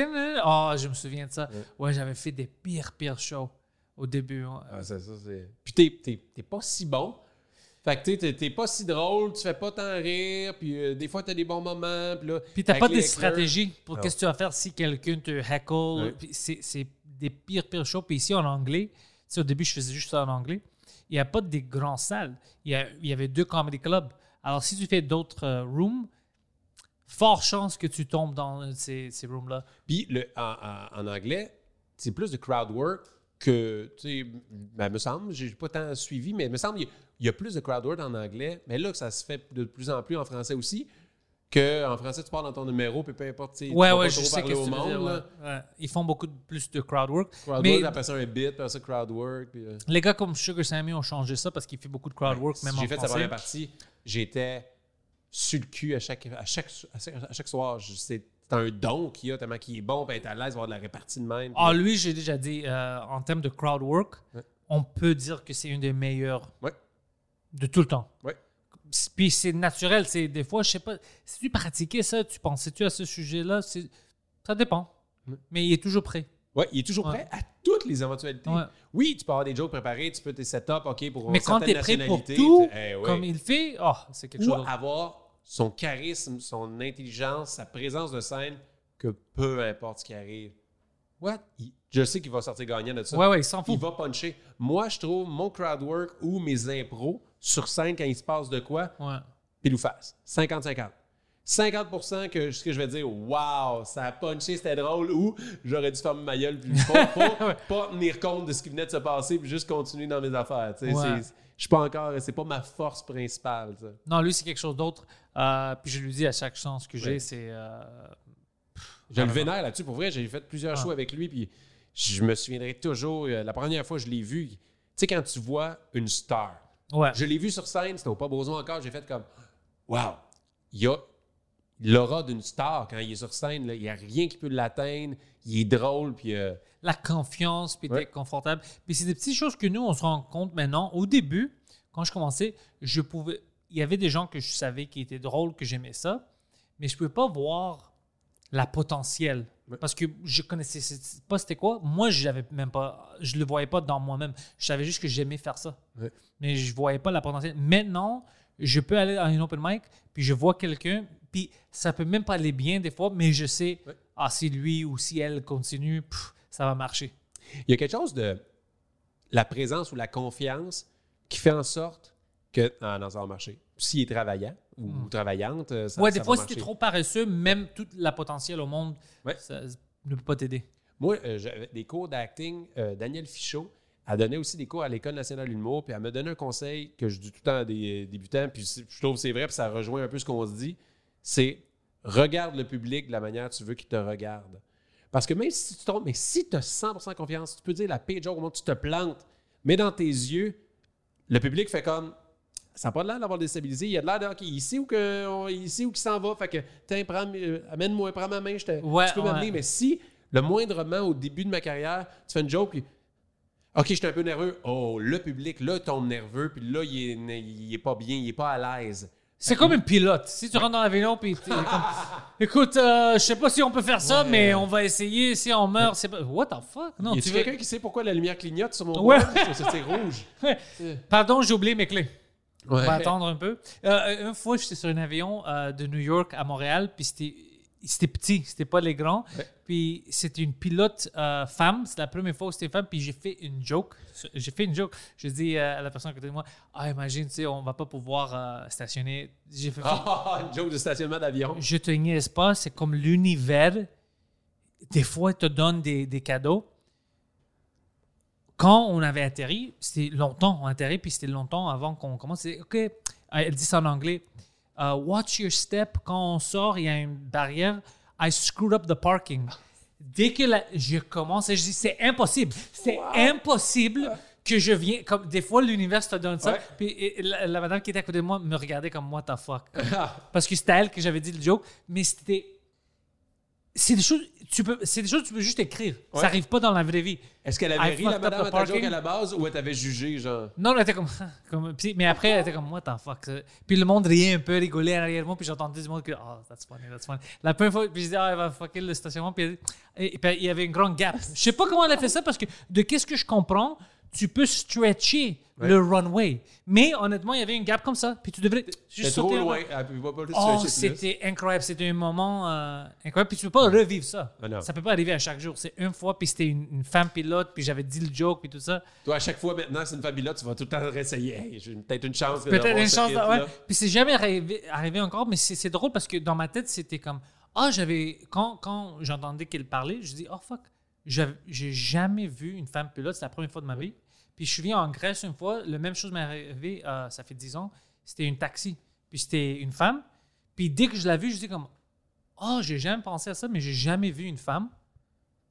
oh, je me souviens de ça. Ouais, j'avais fait des pires, pires shows au début. ouais. Ah, c'est ça, c'est... Puis t'es, t'es- t'es pas si bon. Fait que tu t'es, t'es pas si drôle, tu fais pas tant rire, puis euh, des fois t'as des bons moments, puis là... Puis t'as pas de stratégie pour qu'est-ce que tu vas faire si quelqu'un te. Ouais. C'est c'est des pires, pires shows. Puis ici, en anglais, au début, je faisais juste ça en anglais. Il n'y a pas des grandes salles. Il y, avait deux comedy clubs. Alors, si tu fais d'autres euh, rooms, fort chance que tu tombes dans euh, ces, ces rooms-là. Puis le, en, anglais, c'est plus de crowd work que, tu sais, ben, me semble, j'ai pas tant suivi, mais il me semble qu'il y y a plus de crowd work en anglais, mais là, ça se fait de plus en plus en français aussi, que en français, tu parles dans ton numéro, puis peu importe, tu sais, tu Ouais, vas ouais, pas je trop sais parler au tu monde, dire. ouais. Ouais. Ils font beaucoup de- plus de crowd work. Crowd Mais work, après ça un bit, après ça crowd work, puis... euh, les gars comme Sugar Sammy ont changé ça parce qu'il fait beaucoup de crowd work, même en J'ai fait sa première partie, j'étais sur le cul à chaque, à chaque, à chaque, à chaque soir. C'est un don qu'il a, tellement qu'il est bon, puis être à l'aise, avoir de la répartie de même. Ah, lui, j'ai déjà dit, euh, en termes de crowd work, Ouais. on peut dire que c'est une des meilleures Ouais. de tout le temps. Ouais. Puis c'est naturel. C'est des fois, je sais pas, si tu pratiquais ça, tu pensais-tu à ce sujet-là, ça dépend. Mais il est toujours prêt. Ouais, il est toujours Ouais. prêt à toutes les éventualités. Ouais. Oui, tu peux avoir des jokes préparés, tu peux tes setups, OK, pour Mais quand tu es prêt pour tout, eh ouais. comme il fait, oh, c'est quelque Ou chose avoir son charisme, son intelligence, sa présence de scène, que peu importe ce qui arrive. What? Il- je sais qu'il va sortir gagnant de ça. Ouais, ouais, il s'en fout. Il va puncher. Moi, je trouve mon crowd work ou mes impros sur scène quand il se passe de quoi, Ouais. pile ou face. 50-50. 50% que ce que je vais dire, waouh, ça a punché, c'était drôle, ou j'aurais dû fermer ma gueule, puis pas, [laughs] pas, pas tenir compte de ce qui venait de se passer, puis juste continuer dans mes affaires. sais. Ouais. Je suis pas encore, c'est pas ma force principale. Non, lui, c'est quelque chose d'autre. Euh, puis je lui dis à chaque chance que j'ai, Ouais. c'est. euh, Je le vénère là-dessus. Pour vrai, j'ai fait plusieurs Ah. shows avec lui, puis je me souviendrai toujours, euh, la première fois que je l'ai vu, tu sais, quand tu vois une star, Ouais. Je l'ai vu sur scène, c'était au Pas Besoin encore. J'ai fait comme Wow! Il y a l'aura d'une star quand il est sur scène. là. Il n'y a rien qui peut l'atteindre. Il est drôle. Puis, euh, la confiance, puis Ouais. t'es confortable. Puis c'est des petites choses que nous, on se rend compte maintenant. Au début, quand je commençais, je pouvais. Il y avait des gens que je savais qui étaient drôles, que j'aimais ça, mais je ne pouvais pas voir la potentiel. Parce que je connaissais pas c'était quoi. Moi, je l'avais même pas. Je le voyais pas dans moi-même. Je savais juste que j'aimais faire ça. Ouais. Mais je voyais pas la potentiel. Maintenant, je peux aller à une open mic, puis je vois quelqu'un, puis ça peut même pas aller bien des fois, mais je sais, Ouais. ah, si lui ou si elle continue, pff, ça va marcher. il y a quelque chose de la présence ou la confiance qui fait en sorte que ah, non, ça va marcher. S'il est travaillant ou travaillante, euh, ça, Hmm. ouais, ça des fois, si marcher. t'es trop paresseux, même toute la potentiel au monde, Ouais. ça ne peut pas t'aider. Moi, euh, j'avais des cours d'acting. euh, Daniel Fichot, elle donnait aussi des cours à l'École nationale de l'humour, puis elle me donnait un conseil que je dis tout le temps à des euh, débutants, puis je trouve que c'est vrai, puis ça rejoint un peu ce qu'on se dit, c'est regarde le public de la manière que tu veux qu'il te regarde. Parce que même si tu tombes, mais si tu as 100% confiance, tu peux dire la page au moment où tu te plantes, mais dans tes yeux, le public fait comme ça n'a pas l'air d'avoir déstabilisé. Il a de l'air de OK, il sait où, qu'il s'en va. Fait que, tiens, euh, amène-moi, prends ma main, je te, Ouais, tu peux ouais. m'amener. Mais si Le moindrement, au début de ma carrière, tu fais une joke, puis OK, j'étais un peu nerveux. Oh, le public, là, tombe nerveux, puis là, il est, il est pas bien, il est pas à l'aise. C'est comme un pilote. Si tu rentres dans l'avion, puis comme, [laughs] écoute, euh, je sais pas si on peut faire ça, Ouais. mais on va essayer. Si on meurt, c'est pas. What the fuck? Non, y tu a veux. quelqu'un qui sait pourquoi la lumière clignote sur mon Ouais. C'est rouge. [laughs] Pardon, j'ai oublié mes clés. On va attendre un peu. Euh, une fois, j'étais sur un avion euh, de New York à Montréal, puis c'était, c'était petit, c'était pas les grands. Ouais. Puis c'était une pilote euh, femme, c'est la première fois que c'était une femme, puis j'ai fait une joke. J'ai fait une joke. Je dis euh, à la personne à côté de moi Ah, imagine, tu sais, on va pas pouvoir euh, stationner. J'ai fait Ah, une joke de stationnement d'avion. Je te niaise pas, c'est comme l'univers. Des fois, il te donne des, des cadeaux. Quand on avait atterri, c'était longtemps, on a atterri, puis c'était longtemps avant qu'on commence. OK, euh, elle dit ça en anglais. Uh, watch your step. Quand on sort, il y a une barrière. I screwed up the parking. Dès que la- je commence, je dis c'est impossible. C'est impossible que je viens. Comme des fois, l'univers te donne ça. Ouais. Puis et, la, la madame qui était à côté de moi me regardait comme what the fuck? [laughs] Parce que c'était elle que j'avais dit le joke, mais c'était. C'est des choses, tu peux, c'est des choses que tu peux juste écrire. Ouais. Ça arrive pas dans la vraie vie. Est-ce qu'elle I avait ri, la madame, à ta joke parking. à la base, ou elle t'avait jugé, genre? Non, elle était comme. [laughs] mais après, elle était comme, what the fuck. Puis le monde riait un peu, rigolait en arrière de moi, puis j'entendais du monde que, oh, that's funny, that's funny. La première fois, puis je disais, ah, elle va fucker le stationnement, et puis il y avait une grande gap. Je sais pas comment elle a fait ça, parce que de qu'est-ce que je comprends, tu peux stretcher Ouais. le runway. Mais honnêtement, il y avait une gap comme ça, puis tu devrais juste trop sauter. loin. Peut pas plus Oh, c'était incroyable. C'était un moment euh, incroyable. Puis tu peux pas revivre ça. Ah. Ça peut pas arriver à chaque jour. C'est une fois, puis c'était une, une femme pilote, puis j'avais dit le joke, puis tout ça. Toi, à chaque fois, maintenant, c'est une fabulote, tu vas tout le temps réessayer. Hey, j'ai peut-être une chance. Peut-être une ce chance. ouais. Puis c'est jamais arrivé, arrivé encore, mais c'est drôle parce que dans ma tête, c'était comme Ah, j'avais. Quand, quand j'entendais qu'elle parlait, je dis Oh fuck, j'ai jamais vu une femme pilote, c'est la première fois de ma vie. Puis je suis venu en Grèce une fois, la même chose m'est arrivé, euh, ça fait 10 ans, c'était une taxi. Puis c'était une femme. Puis dès que je l'ai vue, je dis comme Oh, j'ai jamais pensé à ça, mais j'ai jamais vu une femme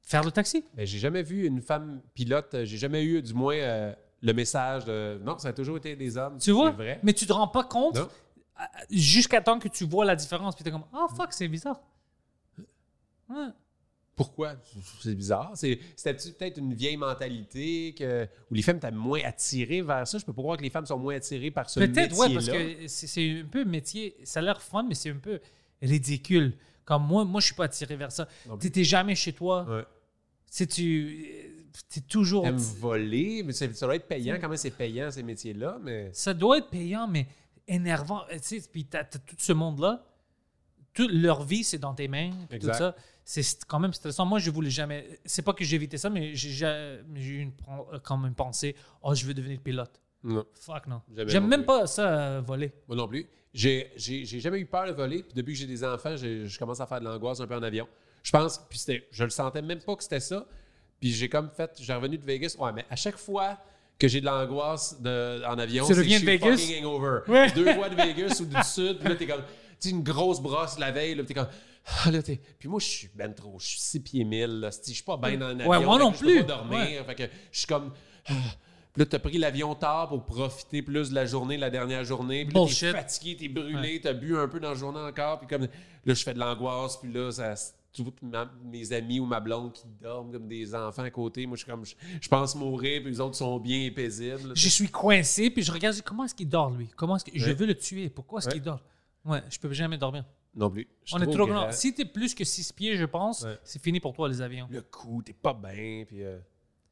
faire le taxi. Ben, j'ai jamais vu une femme pilote. euh, J'ai jamais eu, du moins, euh, le message de. Non, ça a toujours été des hommes. Tu vois? Vrai. Mais tu te rends pas compte jusqu'à temps que tu vois la différence. Puis t'es comme Oh fuck, c'est bizarre. Ouais. Pourquoi? C'est bizarre. C'est- C'était peut-être une vieille mentalité que, où les femmes étaient moins attirées vers ça? Je peux pas croire que les femmes sont moins attirées par ce métier-là. Peut-être, ouais, parce que c'est- un peu métier. Ça a l'air fun, mais c'est un peu ridicule. Comme moi, moi, je suis pas attiré vers ça. Plus. T'étais jamais chez toi. Ouais. Si tu. T'es toujours. T'aimes voler, mais ça doit être payant. Quand même, c'est payant, ces métiers-là, mais... Ça doit être payant, mais énervant. Tu sais, puis t'as, t'as tout ce monde-là. Toute leur vie, c'est dans tes mains. Tout ça. C'est st- quand même stressant. Moi, je voulais jamais. C'est pas que j'ai évité ça, mais j'ai, eu une, comme une pensée Oh, je veux devenir pilote. Non, Fuck, non. J'aime même plus. pas ça, euh, voler. moi non plus. J'ai jamais eu peur de voler. Puis depuis que j'ai des enfants, je commence à faire de l'angoisse un peu en avion. Je pense, puis c'était, je le sentais même pas que c'était ça. Puis j'ai comme fait, j'ai revenu de Vegas. Ouais, mais à chaque fois que j'ai de l'angoisse en avion, c'est que je suis Vegas? fucking hangover. Ouais. Deux fois de Vegas ou du sud, puis là, t'es comme, sais, une grosse brosse la veille, là, t'es comme, ah, là, t'es... Puis moi, je suis ben trop, je suis 6 pieds 1000, là, je suis pas bien dans un avion. Ouais, moi non que je peux plus. pas dormir, fait que je suis comme... ah. Puis là, t'as pris l'avion tard pour profiter plus de la journée, la dernière journée. Puis là, t'es fatigué, t'es brûlé, t'as bu un peu dans la journée encore. Puis comme là, je fais de l'angoisse. Puis là, ça, mes amis ou ma blonde qui dorment comme des enfants à côté. Moi, je suis comme, je, je pense mourir. Puis les autres sont bien et paisibles. Je suis coincé, puis je regarde, comment est-ce qu'il dort, lui? Comment est-ce que... Je Ouais. veux le tuer. Pourquoi est-ce Ouais. qu'il dort? Ouais, je peux jamais dormir. Non plus. Je On est trop grand. grand. Si t'es plus que 6 pieds, je pense, Ouais. c'est fini pour toi, les avions. Le coup, t'es pas bien. Puis euh,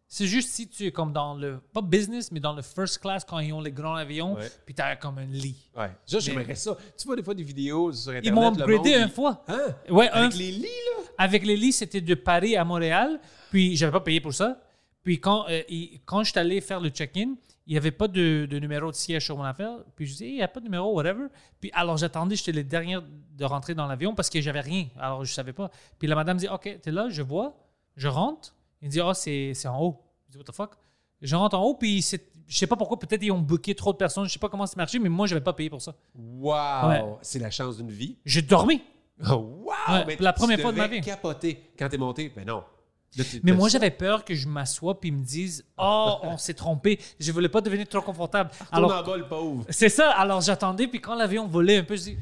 C'est juste si tu es comme dans le, pas business, mais dans le first class quand ils ont les grands avions, Ouais. puis t'as comme un lit. ouais. Ça, j'aimerais ça. Tu vois des fois des vidéos sur Internet. Ils m'ont upgradé une fois. Hein? Ouais, un- Avec les lits, là? avec les lits, c'était de Paris à Montréal, puis j'avais pas payé pour ça. Puis quand, euh, il- quand je suis allé faire le check-in, il n'y avait pas de, de numéro de siège sur mon affaire. Puis je dis, il n'y a pas de numéro, whatever. Puis alors j'attendais, j'étais les derniers de rentrer dans l'avion parce que j'avais rien. Alors je savais pas. Puis la madame dit, OK, t'es là, je vois, je rentre. Il dit, ah, c'est c'est en haut. Je dis, what the fuck? Je rentre en haut, puis je sais pas pourquoi, peut-être ils ont booké trop de personnes, je sais pas comment ça marchait, mais moi, je n'avais pas payé pour ça. Wow! Ouais. C'est la chance d'une vie. J'ai dormi. Oh, [laughs] wow! Ouais, Mais la tu première fois de ma vie. capoter quand t'es monté. Ben non. Mais moi, j'avais peur que je m'assoie puis ils me disent Oh, [laughs] on s'est trompé. Je voulais pas devenir trop confortable. Tourne Alors, en bas, le pauvre. c'est ça. Alors, j'attendais. Puis quand l'avion volait un peu, je dis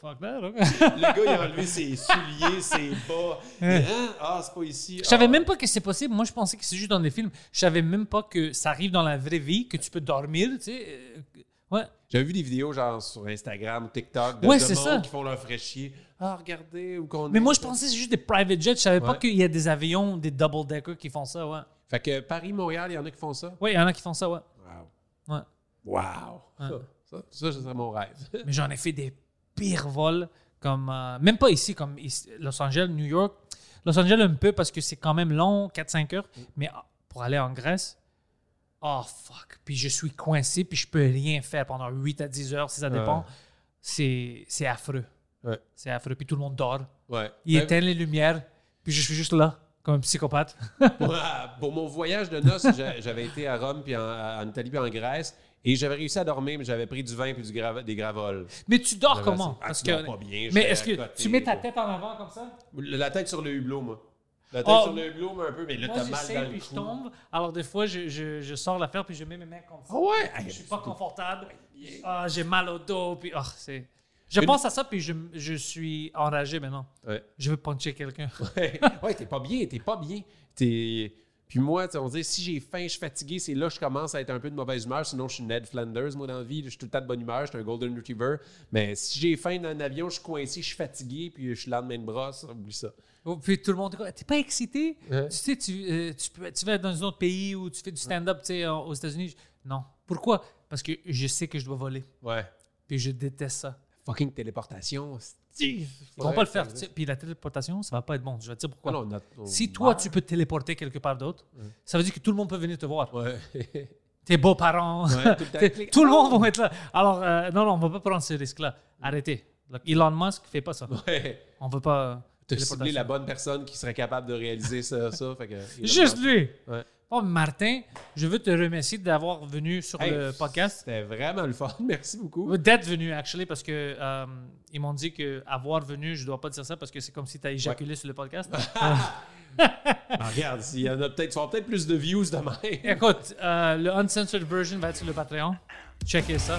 fuck that. ok. [laughs] Le gars, il a enlevé ses souliers, ses bas. Hein? Ah, c'est pas ici. Je savais Ah. même pas que c'est possible. Moi, je pensais que c'est juste dans les films. Je savais même pas que ça arrive dans la vraie vie, que tu peux dormir, tu sais. Euh, Ouais. J'avais vu des vidéos genre sur Instagram, TikTok, de, Ouais, de c'est monde ça. qui font leur fraîchier. Ah, regardez où qu'on Mais moi, je pensais que c'est juste des private jets. Je savais pas Ouais. qu'il y a des avions, des double-decker qui font ça, ouais. Fait que Paris, Montréal, il y en a qui font ça? Ouais, il y en a qui font ça, ouais. Wow. ouais. Wow. Ça, ça, ça, ce serait mon rêve. [laughs] Mais j'en ai fait des pires vols, comme euh, même pas ici, comme ici, Los Angeles, New York. Los Angeles un peu parce que c'est quand même long, 4-5 heures. Mais ah, pour aller en Grèce, oh fuck. Puis je suis coincé, puis je peux rien faire pendant 8 à 10 heures, si ça dépend. C'est affreux. Ouais. C'est affreux. Puis tout le monde dort. Ouais. Il Ben, éteint les lumières, puis je suis juste là, comme un psychopathe. [laughs] moi, pour mon voyage de noces, j'a- j'avais été à Rome, puis en, en Italie, puis en Grèce. Et j'avais réussi à dormir, mais j'avais pris du vin puis du des gravoles. Mais tu dors comment? assez- Ah, Parce tu dors que, pas bien, mais est-ce que tu mets ta tête en avant comme ça? La tête sur le hublot, moi. La tête Oh. sur le hublot, mais un peu, mais là, t'as mal dans le puis je tombe. Alors, des fois, je, je, je sors l'affaire, puis je mets mes mains comme ça. Ah ouais? Je suis pas confortable. Ah, j'ai mal au dos, puis ah, c'est... Je pense à ça, puis je, je suis enragé maintenant. Ouais. Je veux puncher quelqu'un. [laughs] Ouais, ouais, t'es pas bien, t'es pas bien. T'es... Puis moi, on dit, si j'ai faim, je suis fatigué, c'est là que je commence à être un peu de mauvaise humeur. Sinon, je suis Ned Flanders, moi, dans la vie. Je suis tout le temps de bonne humeur, je suis un Golden Retriever. Mais si j'ai faim dans un avion, je suis coincé, je suis fatigué, puis je suis lendemain de brosse, oublie ça. Oh, puis tout le monde dit T'es pas excité? Tu sais, tu, euh, tu, peux, tu vas dans un autre pays où tu fais du stand-up, tu sais, aux États-Unis. Non. Pourquoi? Parce que je sais que je dois voler. Ouais. Puis je déteste ça. Fucking téléportation. Ils vont pas le faire. tu. Puis la téléportation, ça va pas être bon. Je vais te dire pourquoi. Ah non, notre- on- Si toi, tu peux te téléporter quelque part d'autre, ça veut dire que tout le monde peut venir te voir. Ouais. [laughs] Tes beaux-parents, Ouais, tout le [laughs] tout monde va être là. Alors, euh, non, non, on va pas prendre ce risque-là. Arrêtez. Elon Musk fait pas ça. On veut pas. téléportation. ciblé la bonne personne qui serait capable de réaliser ça. ça fait que, [laughs] Juste lui. Bon, Martin, je veux te remercier d'avoir venu sur Hey, le podcast. C'était vraiment le fun. [laughs] Merci beaucoup. D'être venu, actually, parce que euh, ils m'ont dit que avoir venu, je dois pas dire ça parce que c'est comme si tu as éjaculé sur le podcast. [laughs] Ah, regarde, il y en a peut-être, tu peut-être plus de views demain. Écoute, euh, le uncensored version va être sur le Patreon. Checkez ça.